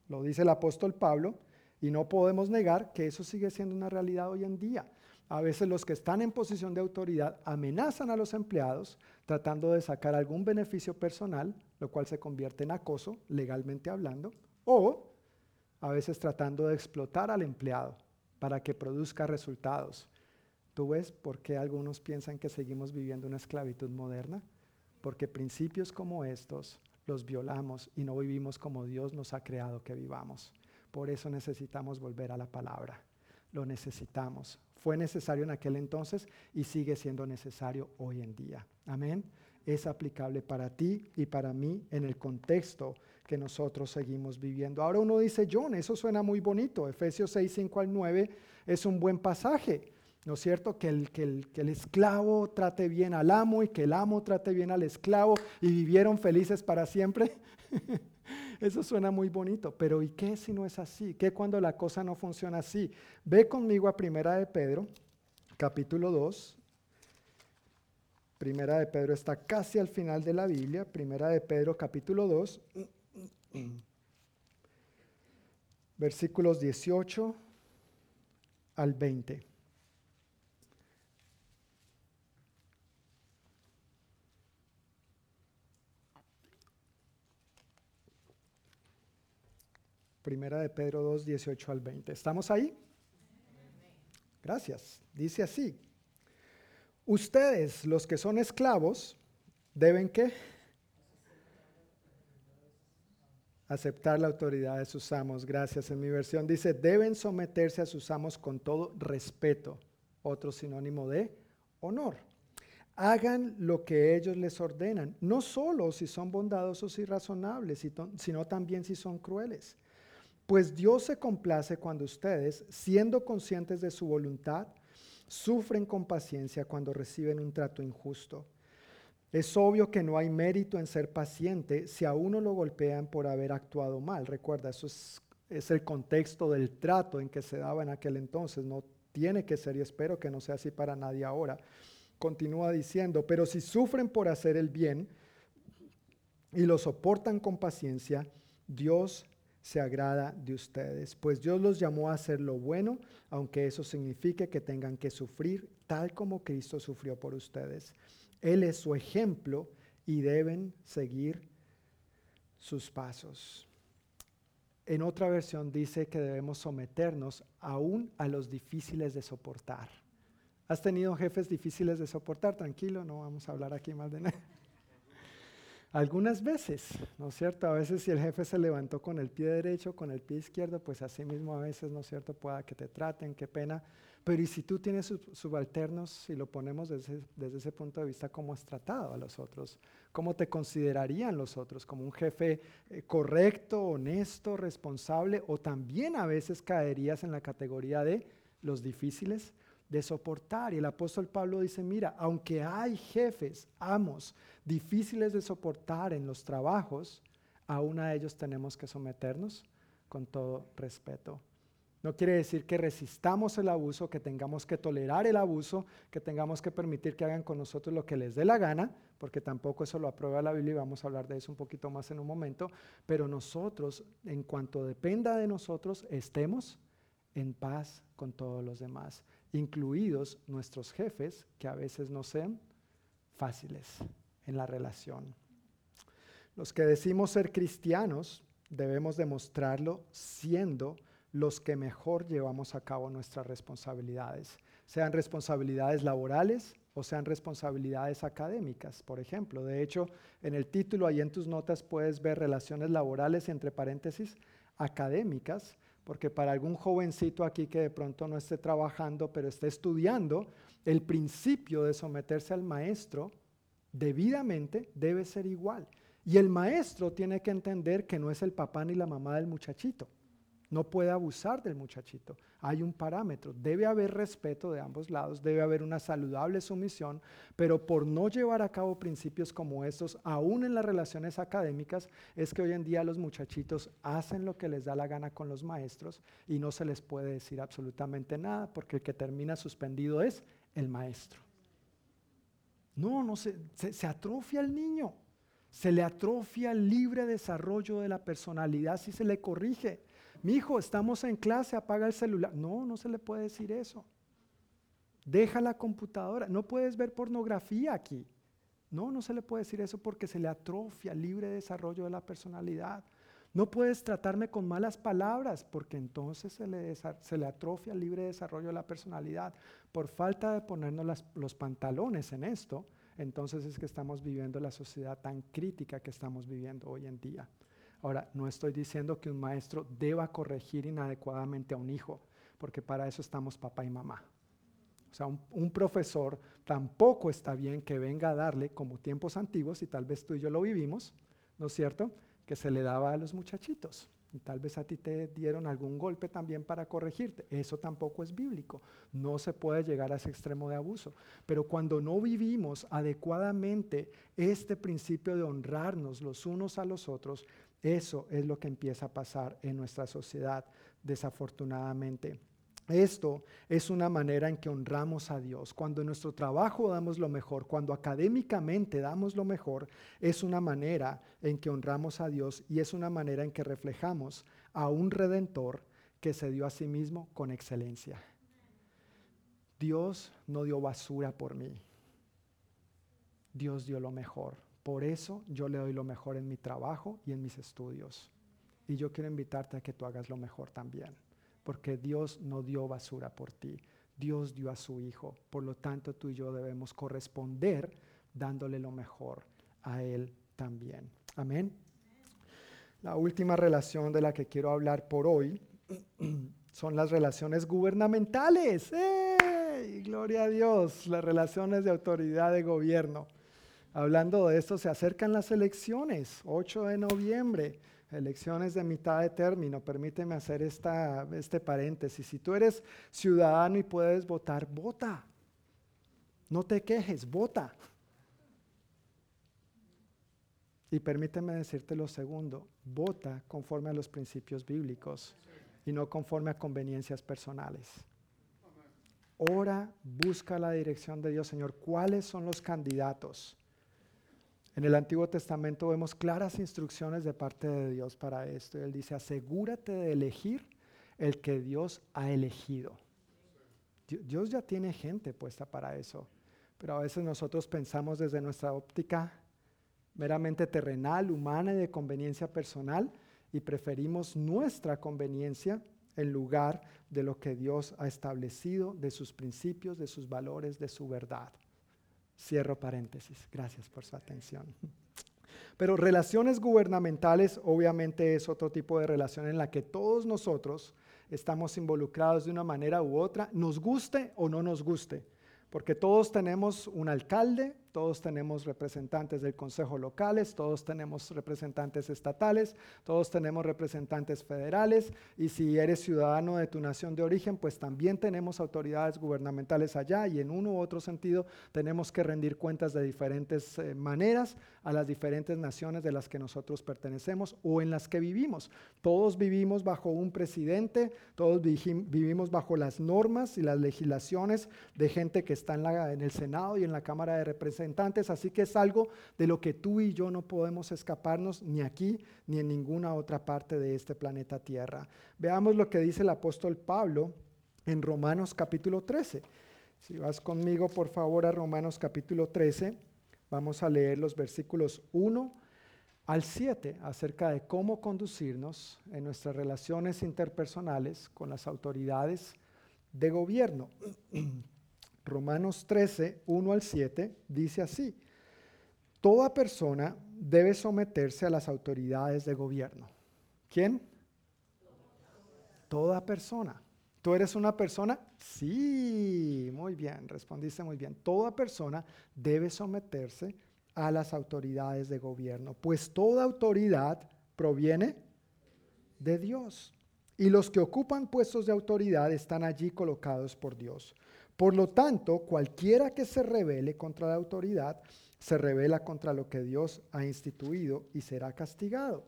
Lo dice el apóstol Pablo y no podemos negar que eso sigue siendo una realidad hoy en día. A veces los que están en posición de autoridad amenazan a los empleados tratando de sacar algún beneficio personal, lo cual se convierte en acoso, legalmente hablando, o a veces tratando de explotar al empleado para que produzca resultados. ¿Tú ves por qué algunos piensan que seguimos viviendo una esclavitud moderna? Porque principios como estos los violamos y no vivimos como Dios nos ha creado que vivamos. Por eso necesitamos volver a la palabra. Lo necesitamos. Fue necesario en aquel entonces y sigue siendo necesario hoy en día. Amén. Es aplicable para ti y para mí en el contexto que nosotros seguimos viviendo. Ahora uno dice, John, eso suena muy bonito. Efesios 6, 5 al 9 es un buen pasaje. ¿No es cierto? Que el, que, el, que el esclavo trate bien al amo y que el amo trate bien al esclavo y vivieron felices para siempre. Eso suena muy bonito, pero ¿y qué si no es así? ¿Qué cuando la cosa no funciona así? Ve conmigo a Primera de Pedro, capítulo 2. Primera de Pedro está casi al final de la Biblia. Primera de Pedro, capítulo 2, versículos 18 al 20. Primera de Pedro 2, 18 al 20. ¿Estamos ahí? Gracias. Dice así. Ustedes, los que son esclavos, deben qué? Aceptar la autoridad de sus amos. Gracias. En mi versión dice, deben someterse a sus amos con todo respeto. Otro sinónimo de honor. Hagan lo que ellos les ordenan, no solo si son bondadosos y razonables, sino también si son crueles. Pues Dios se complace cuando ustedes, siendo conscientes de su voluntad, sufren con paciencia cuando reciben un trato injusto. Es obvio que no hay mérito en ser paciente si a uno lo golpean por haber actuado mal. Recuerda, eso es, el contexto del trato en que se daba en aquel entonces. No tiene que ser y espero que no sea así para nadie ahora. Continúa diciendo, pero si sufren por hacer el bien y lo soportan con paciencia, Dios se agrada de ustedes, pues Dios los llamó a hacer lo bueno, aunque eso signifique que tengan que sufrir tal como Cristo sufrió por ustedes. Él es su ejemplo y deben seguir sus pasos. En otra versión dice que debemos someternos aún a los difíciles de soportar. ¿Has tenido jefes difíciles de soportar? Tranquilo, no vamos a hablar aquí más de nada. Algunas veces, ¿no es cierto? A veces si el jefe se levantó con el pie derecho, con el pie izquierdo, pues así mismo a veces, ¿no es cierto? Pueda que te traten, qué pena. Pero y si tú tienes subalternos, si lo ponemos desde, desde ese punto de vista, ¿cómo has tratado a los otros? ¿Cómo te considerarían los otros? ¿Como un jefe eh, correcto, honesto, responsable? ¿O también a veces caerías en la categoría de los difíciles? De soportar. Y el apóstol Pablo dice, mira, aunque hay jefes, amos, difíciles de soportar en los trabajos, aún a ellos tenemos que someternos con todo respeto. No quiere decir que resistamos el abuso, que tengamos que tolerar el abuso, que tengamos que permitir que hagan con nosotros lo que les dé la gana, porque tampoco eso lo aprueba la Biblia y vamos a hablar de eso un poquito más en un momento, pero nosotros, en cuanto dependa de nosotros, estemos en paz con todos los demás incluidos nuestros jefes, que a veces no sean fáciles en la relación. Los que decimos ser cristianos debemos demostrarlo siendo los que mejor llevamos a cabo nuestras responsabilidades, sean responsabilidades laborales o sean responsabilidades académicas, por ejemplo. De hecho, en el título, ahí en tus notas, puedes ver relaciones laborales, entre paréntesis, académicas, porque para algún jovencito aquí que de pronto no esté trabajando, pero esté estudiando, el principio de someterse al maestro debidamente debe ser igual. Y el maestro tiene que entender que no es el papá ni la mamá del muchachito. No puede abusar del muchachito. Hay un parámetro. Debe haber respeto de ambos lados, debe haber una saludable sumisión, pero por no llevar a cabo principios como estos, aún en las relaciones académicas, es que hoy en día los muchachitos hacen lo que les da la gana con los maestros y no se les puede decir absolutamente nada porque el que termina suspendido es el maestro. No, no se, se, atrofia el niño. Se le atrofia el libre desarrollo de la personalidad si se le corrige. Mi hijo, estamos en clase, apaga el celular. No, no se le puede decir eso. Deja la computadora. No puedes ver pornografía aquí. No, no se le puede decir eso porque se le atrofia el libre desarrollo de la personalidad. No puedes tratarme con malas palabras porque entonces se le, se le atrofia el libre desarrollo de la personalidad. Por falta de ponernos los pantalones en esto, entonces es que estamos viviendo la sociedad tan crítica que estamos viviendo hoy en día. Ahora, no estoy diciendo que un maestro deba corregir inadecuadamente a un hijo, porque para eso estamos papá y mamá. O sea, un, profesor tampoco está bien que venga a darle, como tiempos antiguos, y tal vez tú y yo lo vivimos, ¿no es cierto? Que se le daba a los muchachitos. Y tal vez a ti te dieron algún golpe también para corregirte. Eso tampoco es bíblico. No se puede llegar a ese extremo de abuso. Pero cuando no vivimos adecuadamente este principio de honrarnos los unos a los otros, eso es lo que empieza a pasar en nuestra sociedad, desafortunadamente. Esto es una manera en que honramos a Dios. Cuando en nuestro trabajo damos lo mejor, cuando académicamente damos lo mejor, es una manera en que honramos a Dios y es una manera en que reflejamos a un redentor que se dio a sí mismo con excelencia. Dios no dio basura por mí. Dios dio lo mejor. Por eso yo le doy lo mejor en mi trabajo y en mis estudios. Y yo quiero invitarte a que tú hagas lo mejor también porque Dios no dio basura por ti, Dios dio a su Hijo. Por lo tanto, tú y yo debemos corresponder dándole lo mejor a Él también. Amén. La última relación de la que quiero hablar por hoy son las relaciones gubernamentales. ¡Ey! Gloria a Dios, las relaciones de autoridad de gobierno. Hablando de esto, se acercan las elecciones, 8 de noviembre elecciones de mitad de término, permíteme hacer esta, este paréntesis. Si tú eres ciudadano y puedes votar, vota. No te quejes, vota. Y permíteme decirte lo segundo, vota conforme a los principios bíblicos y no conforme a conveniencias personales. Ora, busca la dirección de Dios, Señor. ¿Cuáles son los candidatos? En el Antiguo Testamento vemos claras instrucciones de parte de Dios para esto. Él dice, asegúrate de elegir el que Dios ha elegido. Dios ya tiene gente puesta para eso, pero a veces nosotros pensamos desde nuestra óptica meramente terrenal, humana y de conveniencia personal y preferimos nuestra conveniencia en lugar de lo que Dios ha establecido, de sus principios, de sus valores, de su verdad. Cierro paréntesis. Gracias por su atención. Pero relaciones gubernamentales obviamente es otro tipo de relación en la que todos nosotros estamos involucrados de una manera u otra, nos guste o no nos guste, porque todos tenemos un alcalde, todos tenemos representantes del consejo locales, todos tenemos representantes estatales, todos tenemos representantes federales y si eres ciudadano de tu nación de origen, pues también tenemos autoridades gubernamentales allá y en uno u otro sentido tenemos que rendir cuentas de diferentes eh, maneras a las diferentes naciones de las que nosotros pertenecemos o en las que vivimos. Todos vivimos bajo un presidente, todos vivimos bajo las normas y las legislaciones de gente que está en, la, en el Senado y en la Cámara de Representantes así que es algo de lo que tú y yo no podemos escaparnos ni aquí ni en ninguna otra parte de este planeta Tierra. Veamos lo que dice el apóstol Pablo en Romanos capítulo 13. Si vas conmigo, por favor, a Romanos capítulo 13, vamos a leer los versículos 1 al 7 acerca de cómo conducirnos en nuestras relaciones interpersonales con las autoridades de gobierno. Romanos 13, 1 al 7, dice así, toda persona debe someterse a las autoridades de gobierno. ¿Quién? Toda persona. ¿Tú eres una persona? Sí, muy bien, respondiste muy bien. Toda persona debe someterse a las autoridades de gobierno, pues toda autoridad proviene de Dios. Y los que ocupan puestos de autoridad están allí colocados por Dios. Por lo tanto, cualquiera que se rebele contra la autoridad, se revela contra lo que Dios ha instituido y será castigado.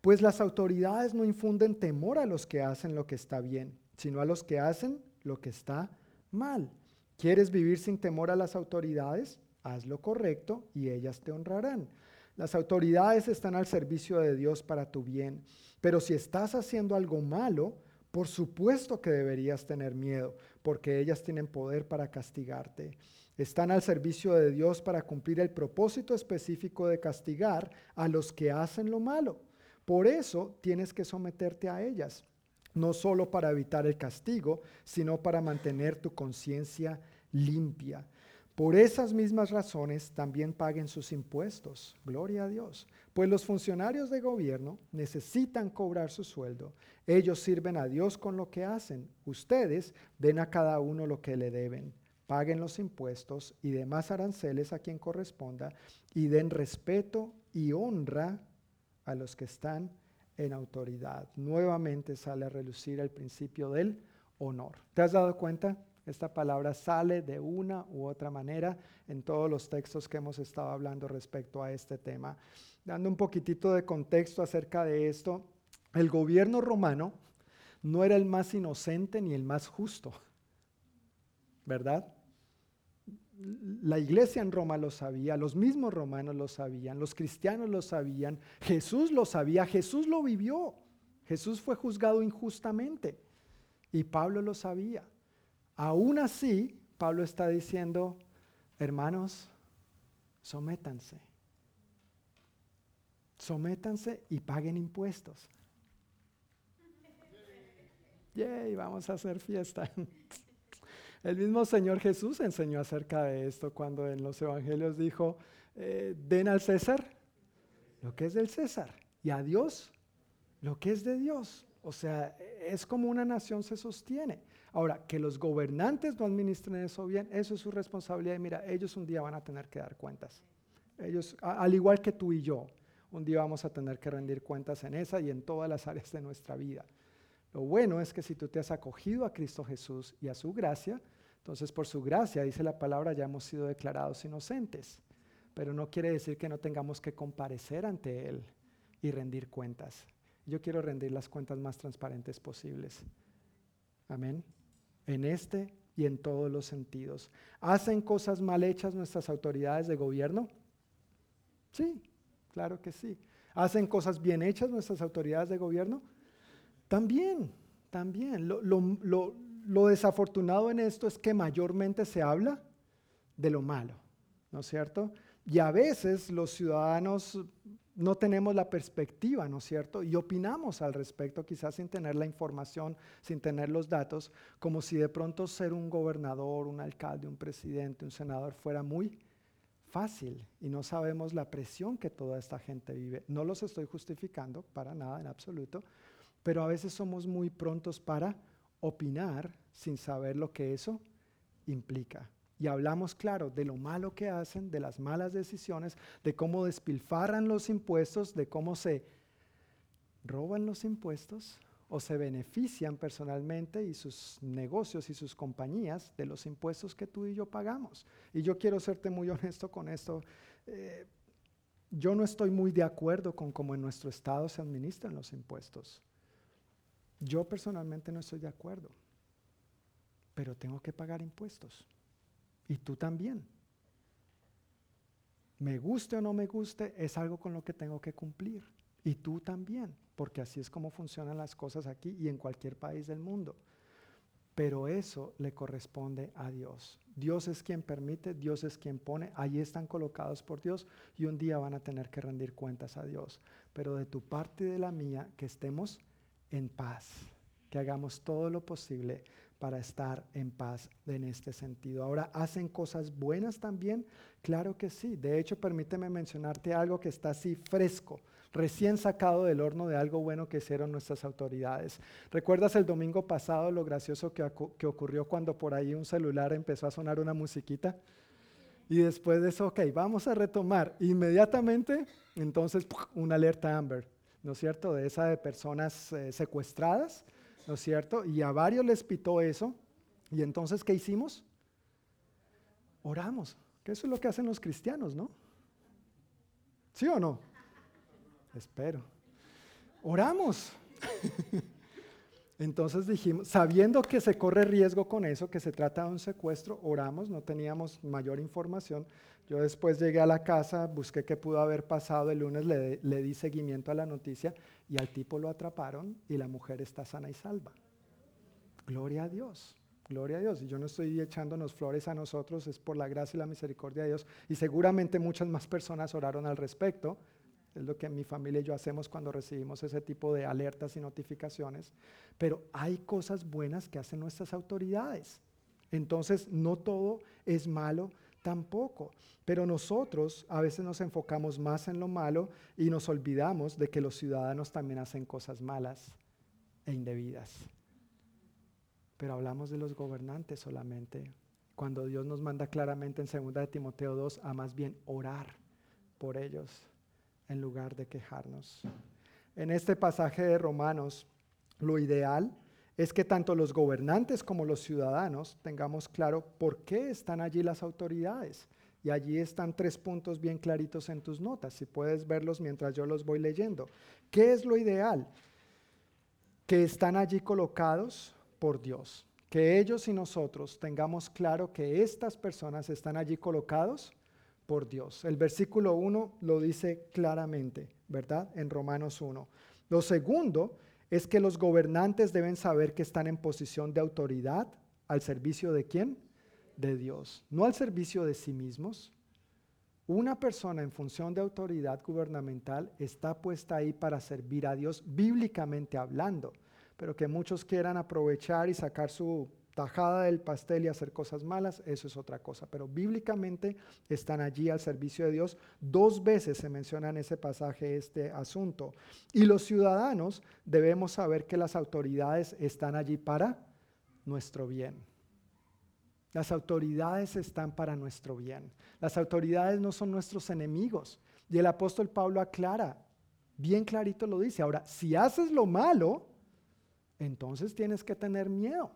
Pues las autoridades no infunden temor a los que hacen lo que está bien, sino a los que hacen lo que está mal. ¿Quieres vivir sin temor a las autoridades? Haz lo correcto y ellas te honrarán. Las autoridades están al servicio de Dios para tu bien, pero si estás haciendo algo malo, por supuesto que deberías tener miedo, porque ellas tienen poder para castigarte. Están al servicio de Dios para cumplir el propósito específico de castigar a los que hacen lo malo. Por eso tienes que someterte a ellas, no solo para evitar el castigo, sino para mantener tu conciencia limpia. Por esas mismas razones también paguen sus impuestos. Gloria a Dios. Pues los funcionarios de gobierno necesitan cobrar su sueldo. Ellos sirven a Dios con lo que hacen. Ustedes den a cada uno lo que le deben. Paguen los impuestos y demás aranceles a quien corresponda y den respeto y honra a los que están en autoridad. Nuevamente sale a relucir el principio del honor. ¿Te has dado cuenta? Esta palabra sale de una u otra manera en todos los textos que hemos estado hablando respecto a este tema. Dando un poquitito de contexto acerca de esto, el gobierno romano no era el más inocente ni el más justo, ¿verdad? La iglesia en Roma lo sabía, los mismos romanos lo sabían, los cristianos lo sabían, Jesús lo sabía, Jesús lo vivió, Jesús fue juzgado injustamente y Pablo lo sabía. Aún así, Pablo está diciendo, hermanos, sométanse. Sométanse y paguen impuestos. Yay, vamos a hacer fiesta. El mismo Señor Jesús enseñó acerca de esto cuando en los evangelios dijo, eh, den al César lo que es del César y a Dios lo que es de Dios. O sea, es como una nación se sostiene. Ahora, que los gobernantes no administren eso bien, eso es su responsabilidad. Y mira, ellos un día van a tener que dar cuentas. Ellos, al igual que tú y yo, un día vamos a tener que rendir cuentas en esa y en todas las áreas de nuestra vida. Lo bueno es que si tú te has acogido a Cristo Jesús y a su gracia, entonces por su gracia, dice la palabra, ya hemos sido declarados inocentes. Pero no quiere decir que no tengamos que comparecer ante Él y rendir cuentas. Yo quiero rendir las cuentas más transparentes posibles. Amén. En este y en todos los sentidos. ¿Hacen cosas mal hechas nuestras autoridades de gobierno? Sí, claro que sí. ¿Hacen cosas bien hechas nuestras autoridades de gobierno? También, también. Lo, desafortunado en esto es que mayormente se habla de lo malo, ¿no es cierto? Y a veces los ciudadanos no tenemos la perspectiva, ¿no es cierto? Y opinamos al respecto, quizás sin tener la información, sin tener los datos, como si de pronto ser un gobernador, un alcalde, un presidente, un senador fuera muy fácil y no sabemos la presión que toda esta gente vive. No los estoy justificando para nada en absoluto, pero a veces somos muy prontos para opinar sin saber lo que eso implica. Y hablamos, claro, de lo malo que hacen, de las malas decisiones, de cómo despilfarran los impuestos, de cómo se roban los impuestos o se benefician personalmente y sus negocios y sus compañías de los impuestos que tú y yo pagamos. Y yo quiero serte muy honesto con esto. Eh, yo no estoy muy de acuerdo con cómo en nuestro estado se administran los impuestos. Yo personalmente no estoy de acuerdo, pero tengo que pagar impuestos. Y tú también. Me guste o no me guste, es algo con lo que tengo que cumplir. Y tú también, porque así es como funcionan las cosas aquí y en cualquier país del mundo. Pero eso le corresponde a Dios. Dios es quien permite, Dios es quien pone, allí están colocados por Dios y un día van a tener que rendir cuentas a Dios. Pero de tu parte y de la mía, que estemos en paz, que hagamos todo lo posible para estar en paz en este sentido. Ahora, ¿hacen cosas buenas también? Claro que sí. De hecho, permíteme mencionarte algo que está así fresco, recién sacado del horno de algo bueno que hicieron nuestras autoridades. ¿Recuerdas el domingo pasado lo gracioso que, ocurrió cuando por ahí un celular empezó a sonar una musiquita? Y después de eso, ok, vamos a retomar. Inmediatamente, entonces, una alerta Amber ¿no es cierto? De esa de personas eh, secuestradas, ¿no es cierto? Y a varios les pitó eso. Y entonces, ¿qué hicimos? Oramos, que eso es lo que hacen los cristianos, ¿no? ¿Sí o no? Espero. Oramos. Entonces dijimos, sabiendo que se corre riesgo con eso, que se trata de un secuestro, oramos, no teníamos mayor información. Yo después llegué a la casa, busqué qué pudo haber pasado, el lunes le, di seguimiento a la noticia y al tipo lo atraparon y la mujer está sana y salva. Gloria a Dios. Gloria a Dios. Y yo no estoy echándonos flores a nosotros, es por la gracia y la misericordia de Dios. Y seguramente muchas más personas oraron al respecto. Es lo que mi familia y yo hacemos cuando recibimos ese tipo de alertas y notificaciones. Pero hay cosas buenas que hacen nuestras autoridades. Entonces, no todo es malo tampoco. Pero nosotros a veces nos enfocamos más en lo malo y nos olvidamos de que los ciudadanos también hacen cosas malas e indebidas. Pero hablamos de los gobernantes solamente. Cuando Dios nos manda claramente en 2 de Timoteo 2 a más bien orar por ellos en lugar de quejarnos. En este pasaje de Romanos, lo ideal es que tanto los gobernantes como los ciudadanos tengamos claro por qué están allí las autoridades. Y allí están tres puntos bien claritos en tus notas, si puedes verlos mientras yo los voy leyendo. ¿Qué es lo ideal? Que están allí colocados por Dios. Que ellos y nosotros tengamos claro que estas personas están allí colocados El versículo 1 lo dice claramente, ¿verdad? En Romanos 1. Lo segundo es que los gobernantes deben saber que están en posición de autoridad al servicio de quién? De Dios, no al servicio de sí mismos. Una persona en función de autoridad gubernamental está puesta ahí para servir a Dios bíblicamente hablando, pero que muchos quieran aprovechar y sacar su tajada del pastel y hacer cosas malas, eso es otra cosa. Pero bíblicamente están allí al servicio de Dios. Dos veces se menciona en ese pasaje este asunto. Y los ciudadanos debemos saber que las autoridades están allí para nuestro bien. Las autoridades están para nuestro bien. Las autoridades no son nuestros enemigos. Y el apóstol Pablo aclara, bien clarito lo dice. Ahora, si haces lo malo, entonces tienes que tener miedo.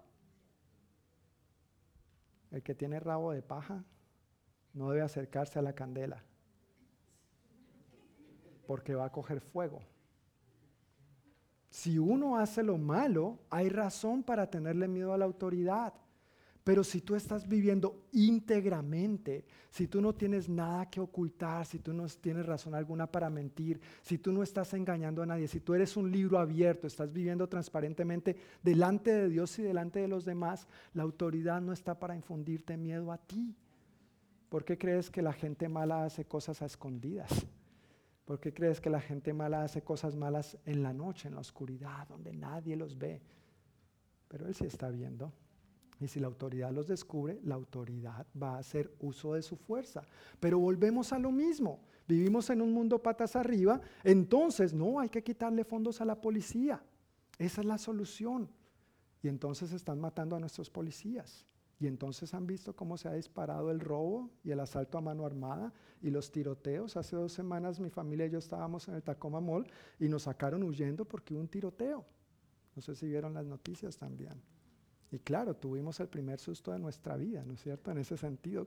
El que tiene rabo de paja no debe acercarse a la candela porque va a coger fuego. Si uno hace lo malo, hay razón para tenerle miedo a la autoridad. Pero si tú estás viviendo íntegramente, si tú no tienes nada que ocultar, si tú no tienes razón alguna para mentir, si tú no estás engañando a nadie, si tú eres un libro abierto, estás viviendo transparentemente delante de Dios y delante de los demás, la autoridad no está para infundirte miedo a ti. ¿Por qué crees que la gente mala hace cosas a escondidas? ¿Por qué crees que la gente mala hace cosas malas en la noche, en la oscuridad, donde nadie los ve? Pero Él sí está viendo. Y si la autoridad los descubre, la autoridad va a hacer uso de su fuerza. Pero volvemos a lo mismo. Vivimos en un mundo patas arriba, entonces no hay que quitarle fondos a la policía. Esa es la solución. Y entonces están matando a nuestros policías. Y entonces han visto cómo se ha disparado el robo y el asalto a mano armada y los tiroteos. Hace dos semanas mi familia y yo estábamos en el Tacoma Mall y nos sacaron huyendo porque hubo un tiroteo. No sé si vieron las noticias también. Y claro, tuvimos el primer susto de nuestra vida, ¿no es cierto? En ese sentido.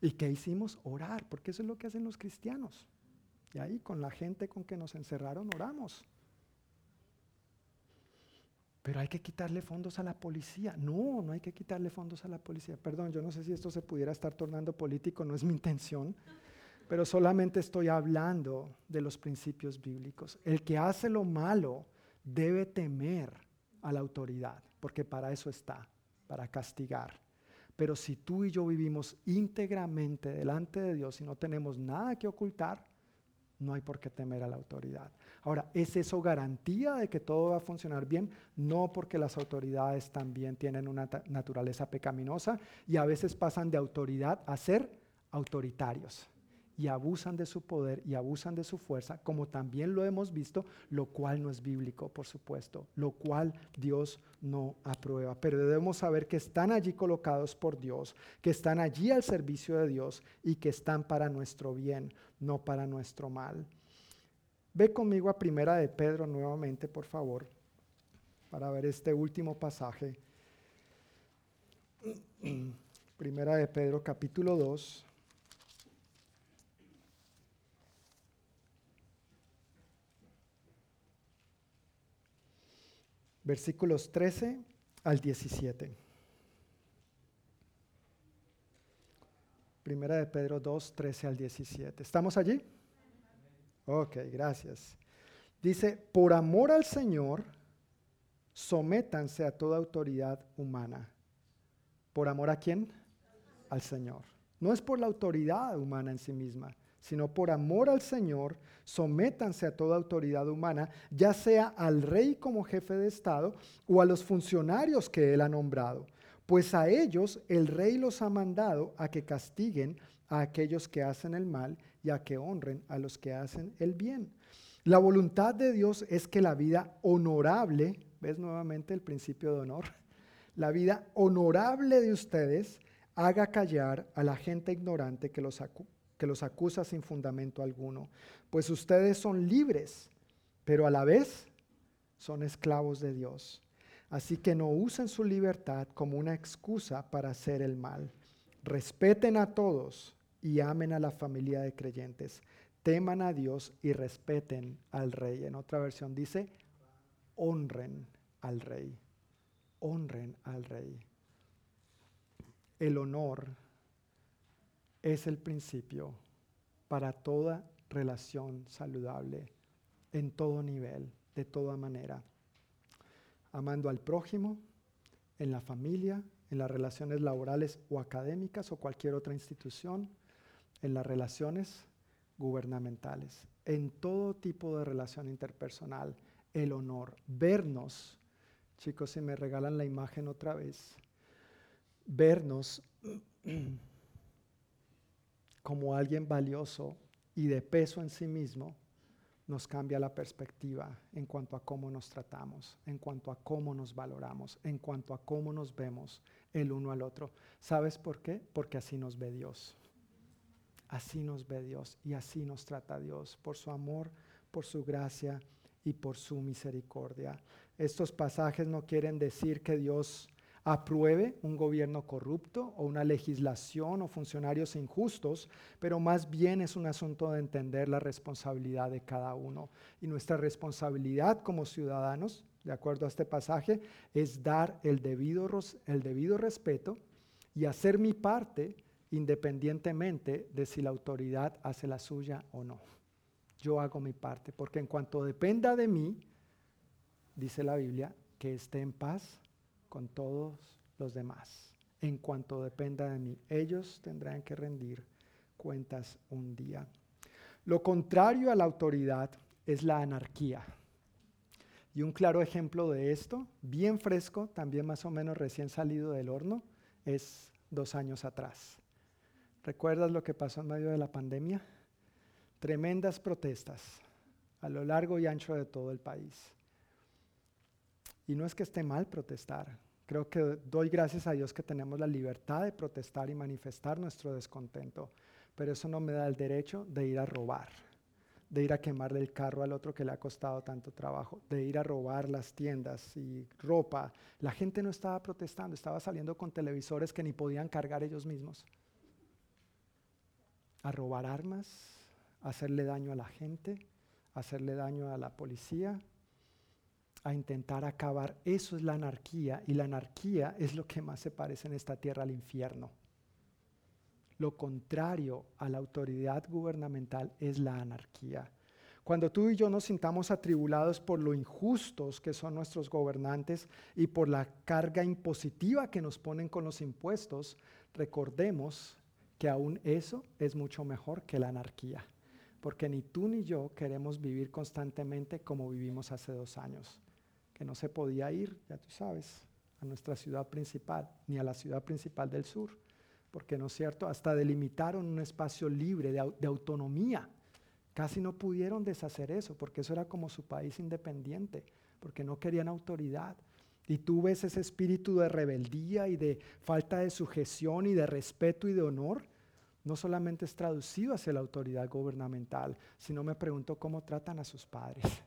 ¿Y qué hicimos? Orar, porque eso es lo que hacen los cristianos. Y ahí con la gente con que nos encerraron oramos. Pero hay que quitarle fondos a la policía. No, no hay que quitarle fondos a la policía. Perdón, yo no sé si esto se pudiera estar tornando político, no es mi intención, pero solamente estoy hablando de los principios bíblicos. El que hace lo malo debe temer a la autoridad porque para eso está, para castigar. Pero si tú y yo vivimos íntegramente delante de Dios y no tenemos nada que ocultar, no hay por qué temer a la autoridad. Ahora, ¿es eso garantía de que todo va a funcionar bien? No porque las autoridades también tienen una naturaleza pecaminosa y a veces pasan de autoridad a ser autoritarios y abusan de su poder y abusan de su fuerza, como también lo hemos visto, lo cual no es bíblico, por supuesto, lo cual Dios no aprueba. Pero debemos saber que están allí colocados por Dios, que están allí al servicio de Dios y que están para nuestro bien, no para nuestro mal. Ve conmigo a Primera de Pedro nuevamente, por favor, para ver este último pasaje. Primera de Pedro capítulo 2. Versículos 13 al 17. Primera de Pedro 2, 13 al 17. ¿Estamos allí? Ok, gracias. Dice, por amor al Señor, sométanse a toda autoridad humana. ¿Por amor a quién? Al Señor. No es por la autoridad humana en sí misma, sino por amor al Señor, sométanse a toda autoridad humana, ya sea al rey como jefe de Estado o a los funcionarios que él ha nombrado pues a ellos el rey los ha mandado a que castiguen a aquellos que hacen el mal y a que honren a los que hacen el bien. La voluntad de Dios es que la vida honorable, ves nuevamente el principio de honor, la vida honorable de ustedes haga callar a la gente ignorante que los, que los acusa sin fundamento alguno, pues ustedes son libres, pero a la vez son esclavos de Dios. Así que no usen su libertad como una excusa para hacer el mal. Respeten a todos y amen a la familia de creyentes. Teman a Dios y respeten al rey. En otra versión dice, honren al rey. Honren al rey. El honor es el principio para toda relación saludable, en todo nivel, de toda manera. Amando al prójimo, en la familia, en las relaciones laborales o académicas o cualquier otra institución, en las relaciones gubernamentales, en todo tipo de relación interpersonal, el honor, vernos, chicos, si me regalan la imagen otra vez, vernos como alguien valioso y de peso en sí mismo, nos cambia la perspectiva en cuanto a cómo nos tratamos, en cuanto a cómo nos valoramos, en cuanto a cómo nos vemos el uno al otro. ¿Sabes por qué? Porque así nos ve Dios. Así nos ve Dios y así nos trata Dios, por su amor, por su gracia y por su misericordia. Estos pasajes no quieren decir que Dios apruebe un gobierno corrupto o una legislación o funcionarios injustos, pero más bien es un asunto de entender la responsabilidad de cada uno. Y nuestra responsabilidad como ciudadanos, de acuerdo a este pasaje, es dar el debido, el debido respeto y hacer mi parte independientemente de si la autoridad hace la suya o no. Yo hago mi parte, porque en cuanto dependa de mí, dice la Biblia, que esté en paz con todos los demás. En cuanto dependa de mí, ellos tendrán que rendir cuentas un día. Lo contrario a la autoridad es la anarquía. Y un claro ejemplo de esto, bien fresco, también más o menos recién salido del horno, es dos años atrás. ¿Recuerdas lo que pasó en medio de la pandemia? Tremendas protestas a lo largo y ancho de todo el país. Y no es que esté mal protestar. Creo que doy gracias a Dios que tenemos la libertad de protestar y manifestar nuestro descontento. Pero eso no me da el derecho de ir a robar, de ir a quemarle el carro al otro que le ha costado tanto trabajo, de ir a robar las tiendas y ropa. La gente no estaba protestando, estaba saliendo con televisores que ni podían cargar ellos mismos. A robar armas, hacerle daño a la gente, hacerle daño a la policía, a intentar acabar. Eso es la anarquía y la anarquía es lo que más se parece en esta tierra al infierno. Lo contrario a la autoridad gubernamental es la anarquía. Cuando tú y yo nos sintamos atribulados por lo injustos que son nuestros gobernantes y por la carga impositiva que nos ponen con los impuestos, recordemos que aún eso es mucho mejor que la anarquía, porque ni tú ni yo queremos vivir constantemente como vivimos hace dos años no se podía ir, ya tú sabes, a nuestra ciudad principal, ni a la ciudad principal del sur, porque no es cierto, hasta delimitaron un espacio libre de, de autonomía. Casi no pudieron deshacer eso, porque eso era como su país independiente, porque no querían autoridad. Y tú ves ese espíritu de rebeldía y de falta de sujeción y de respeto y de honor, no solamente es traducido hacia la autoridad gubernamental, sino me pregunto cómo tratan a sus padres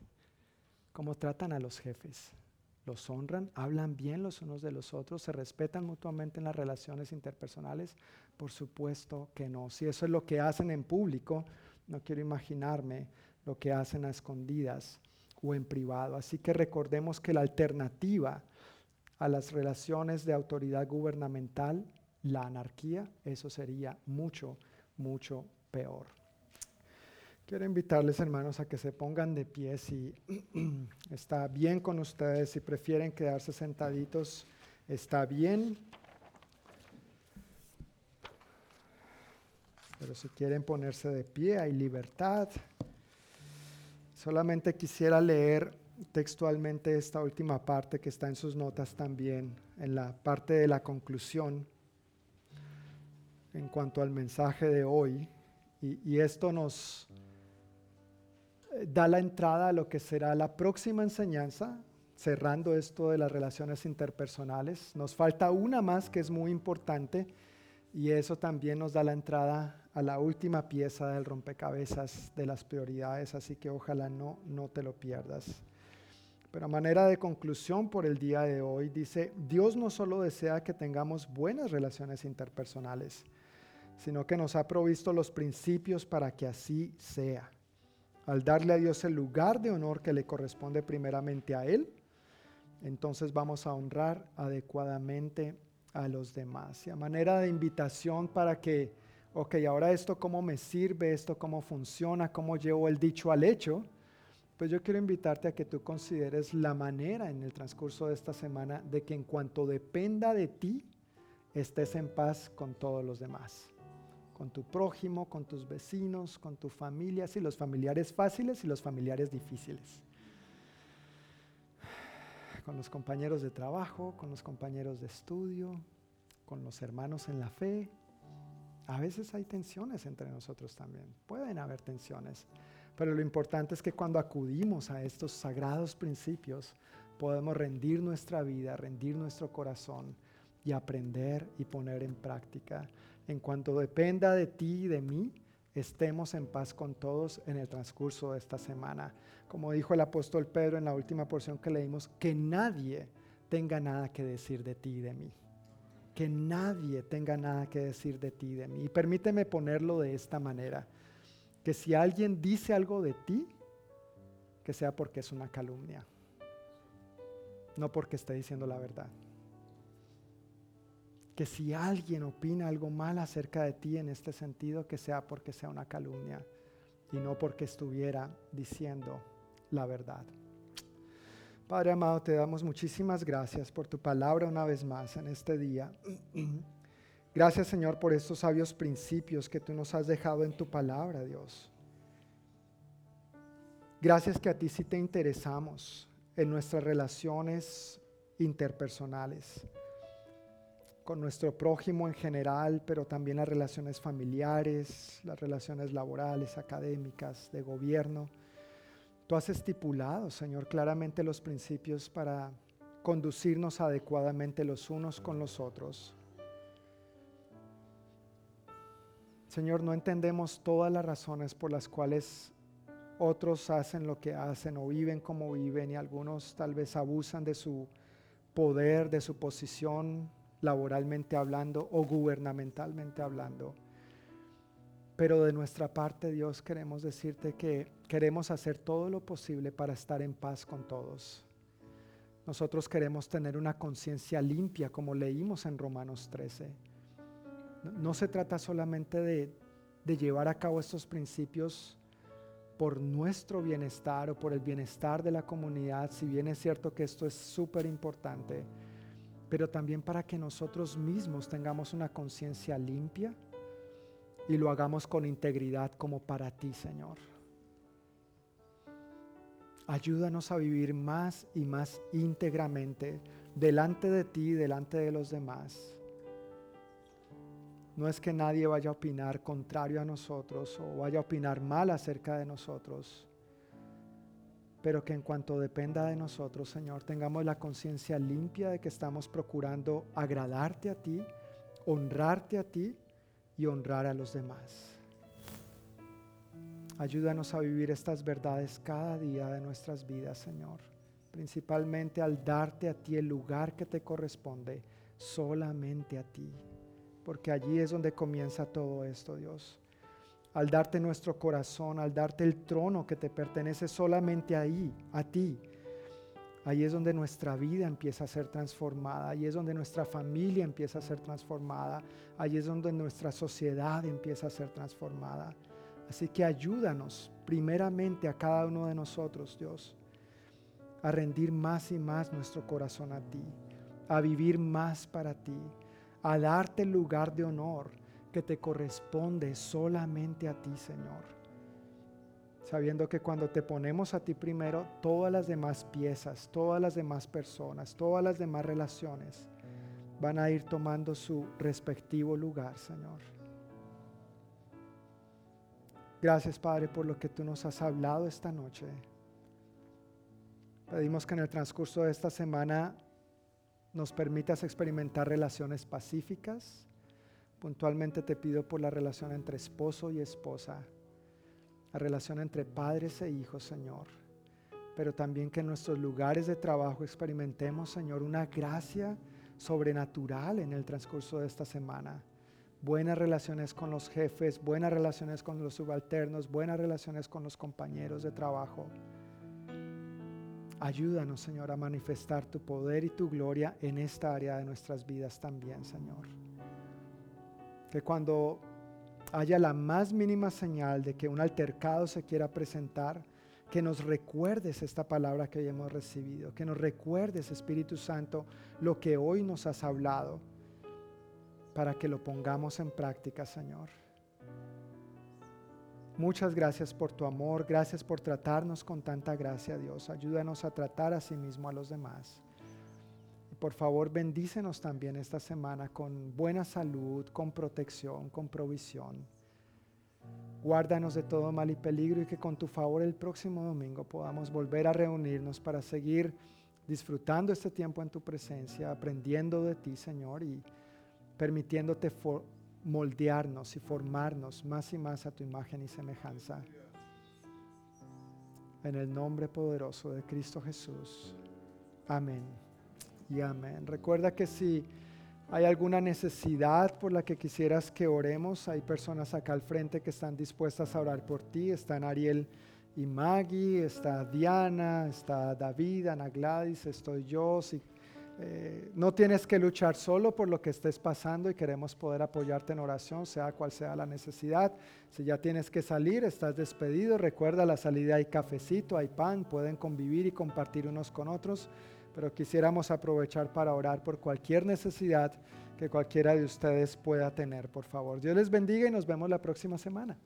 cómo tratan a los jefes. ¿Los honran? ¿Hablan bien los unos de los otros? ¿Se respetan mutuamente en las relaciones interpersonales? Por supuesto que no. Si eso es lo que hacen en público, no quiero imaginarme lo que hacen a escondidas o en privado. Así que recordemos que la alternativa a las relaciones de autoridad gubernamental, la anarquía, eso sería mucho, mucho peor. Quiero invitarles, hermanos, a que se pongan de pie si está bien con ustedes, si prefieren quedarse sentaditos, está bien. Pero si quieren ponerse de pie, hay libertad. Solamente quisiera leer textualmente esta última parte que está en sus notas también, en la parte de la conclusión en cuanto al mensaje de hoy. Y, y esto nos da la entrada a lo que será la próxima enseñanza, cerrando esto de las relaciones interpersonales. Nos falta una más que es muy importante y eso también nos da la entrada a la última pieza del rompecabezas de las prioridades, así que ojalá no, no te lo pierdas. Pero a manera de conclusión por el día de hoy, dice, Dios no solo desea que tengamos buenas relaciones interpersonales, sino que nos ha provisto los principios para que así sea. Al darle a Dios el lugar de honor que le corresponde primeramente a Él, entonces vamos a honrar adecuadamente a los demás. Y a manera de invitación para que ok, ahora esto cómo me sirve, esto cómo funciona, cómo llevo el dicho al hecho, pues yo quiero invitarte a que tú consideres la manera en el transcurso de esta semana de que en cuanto dependa de ti, estés en paz con todos los demás, con tu prójimo, con tus vecinos, con tu familia, sí, los familiares fáciles y los familiares difíciles, con los compañeros de trabajo, con los compañeros de estudio, con los hermanos en la fe, a veces hay tensiones entre nosotros también, pueden haber tensiones, pero lo importante es que cuando acudimos a estos sagrados principios, podemos rendir nuestra vida, rendir nuestro corazón y aprender y poner en práctica. En cuanto dependa de ti y de mí, estemos en paz con todos en el transcurso de esta semana. Como dijo el apóstol Pedro en la última porción que leímos, que nadie tenga nada que decir de ti y de mí que nadie tenga nada que decir de ti y de mí. Y permíteme ponerlo de esta manera, que si alguien dice algo de ti, que sea porque es una calumnia, no porque esté diciendo la verdad. Que si alguien opina algo mal acerca de ti en este sentido, que sea porque sea una calumnia y no porque estuviera diciendo la verdad. Padre amado, te damos muchísimas gracias por tu palabra una vez más en este día. Gracias Señor por estos sabios principios que tú nos has dejado en tu palabra, Dios. Gracias que a ti sí te interesamos en nuestras relaciones interpersonales, con nuestro prójimo en general, pero también las relaciones familiares, las relaciones laborales, académicas, de gobierno. Tú has estipulado, Señor, claramente los principios para conducirnos adecuadamente los unos con los otros. Señor, no entendemos todas las razones por las cuales otros hacen lo que hacen o viven como viven y algunos tal vez abusan de su poder, de su posición laboralmente hablando o gubernamentalmente hablando. Pero de nuestra parte, Dios, queremos decirte que queremos hacer todo lo posible para estar en paz con todos. Nosotros queremos tener una conciencia limpia, como leímos en Romanos 13. No, se trata solamente de, de llevar a cabo estos principios por nuestro bienestar o por el bienestar de la comunidad, si bien es cierto que esto es súper importante, pero también para que nosotros mismos tengamos una conciencia limpia y lo hagamos con integridad como para ti, Señor. Ayúdanos a vivir más y más íntegramente delante de ti y delante de los demás. No es que nadie vaya a opinar contrario a nosotros o vaya a opinar mal acerca de nosotros, pero que en cuanto dependa de nosotros, Señor, tengamos la conciencia limpia de que estamos procurando agradarte a ti, honrarte a ti y honrar a los demás. Ayúdanos a vivir estas verdades cada día de nuestras vidas, Señor, principalmente al darte a ti el lugar que te corresponde, solamente a ti, porque allí es donde comienza todo esto, Dios. Al darte nuestro corazón, al darte el trono que te pertenece solamente ahí, a ti. Ahí es donde nuestra vida empieza a ser transformada, ahí es donde nuestra familia empieza a ser transformada, ahí es donde nuestra sociedad empieza a ser transformada. Así que ayúdanos primeramente a cada uno de nosotros, Dios, a rendir más y más nuestro corazón a ti, a vivir más para ti, a darte el lugar de honor que te corresponde solamente a ti, Señor. Sabiendo que cuando te ponemos a ti primero, todas las demás piezas, todas las demás personas, todas las demás relaciones van a ir tomando su respectivo lugar, Señor. Gracias, Padre, por lo que tú nos has hablado esta noche. Pedimos que en el transcurso de esta semana nos permitas experimentar relaciones pacíficas. Puntualmente te pido por la relación entre esposo y esposa, la relación entre padres e hijos, Señor. Pero también que en nuestros lugares de trabajo experimentemos, Señor, una gracia sobrenatural en el transcurso de esta semana buenas relaciones con los jefes, buenas relaciones con los subalternos, buenas relaciones con los compañeros de trabajo. Ayúdanos, Señor, a manifestar tu poder y tu gloria en esta área de nuestras vidas también, Señor. Que cuando haya la más mínima señal de que un altercado se quiera presentar, que nos recuerdes esta palabra que hoy hemos recibido, que nos recuerdes, Espíritu Santo, lo que hoy nos has hablado para que lo pongamos en práctica, Señor. Muchas gracias por tu amor, gracias por tratarnos con tanta gracia, Dios. Ayúdanos a tratar a sí mismo a los demás. Por favor, bendícenos también esta semana con buena salud, con protección, con provisión. Guárdanos de todo mal y peligro y que con tu favor el próximo domingo podamos volver a reunirnos para seguir disfrutando este tiempo en tu presencia, aprendiendo de ti, Señor, y permitiéndote moldearnos y formarnos más y más a tu imagen y semejanza. En el nombre poderoso de Cristo Jesús. Amén. Y amén. Recuerda que si hay alguna necesidad por la que quisieras que oremos, hay personas acá al frente que están dispuestas a orar por ti. Están Ariel y Maggie, está Diana, está David, Ana Gladys, estoy yo. Si eh, no tienes que luchar solo por lo que estés pasando y queremos poder apoyarte en oración, sea cual sea la necesidad. Si ya tienes que salir, estás despedido, recuerda la salida hay cafecito, hay pan, pueden convivir y compartir unos con otros, pero quisiéramos aprovechar para orar por cualquier necesidad que cualquiera de ustedes pueda tener, por favor. Dios les bendiga y nos vemos la próxima semana.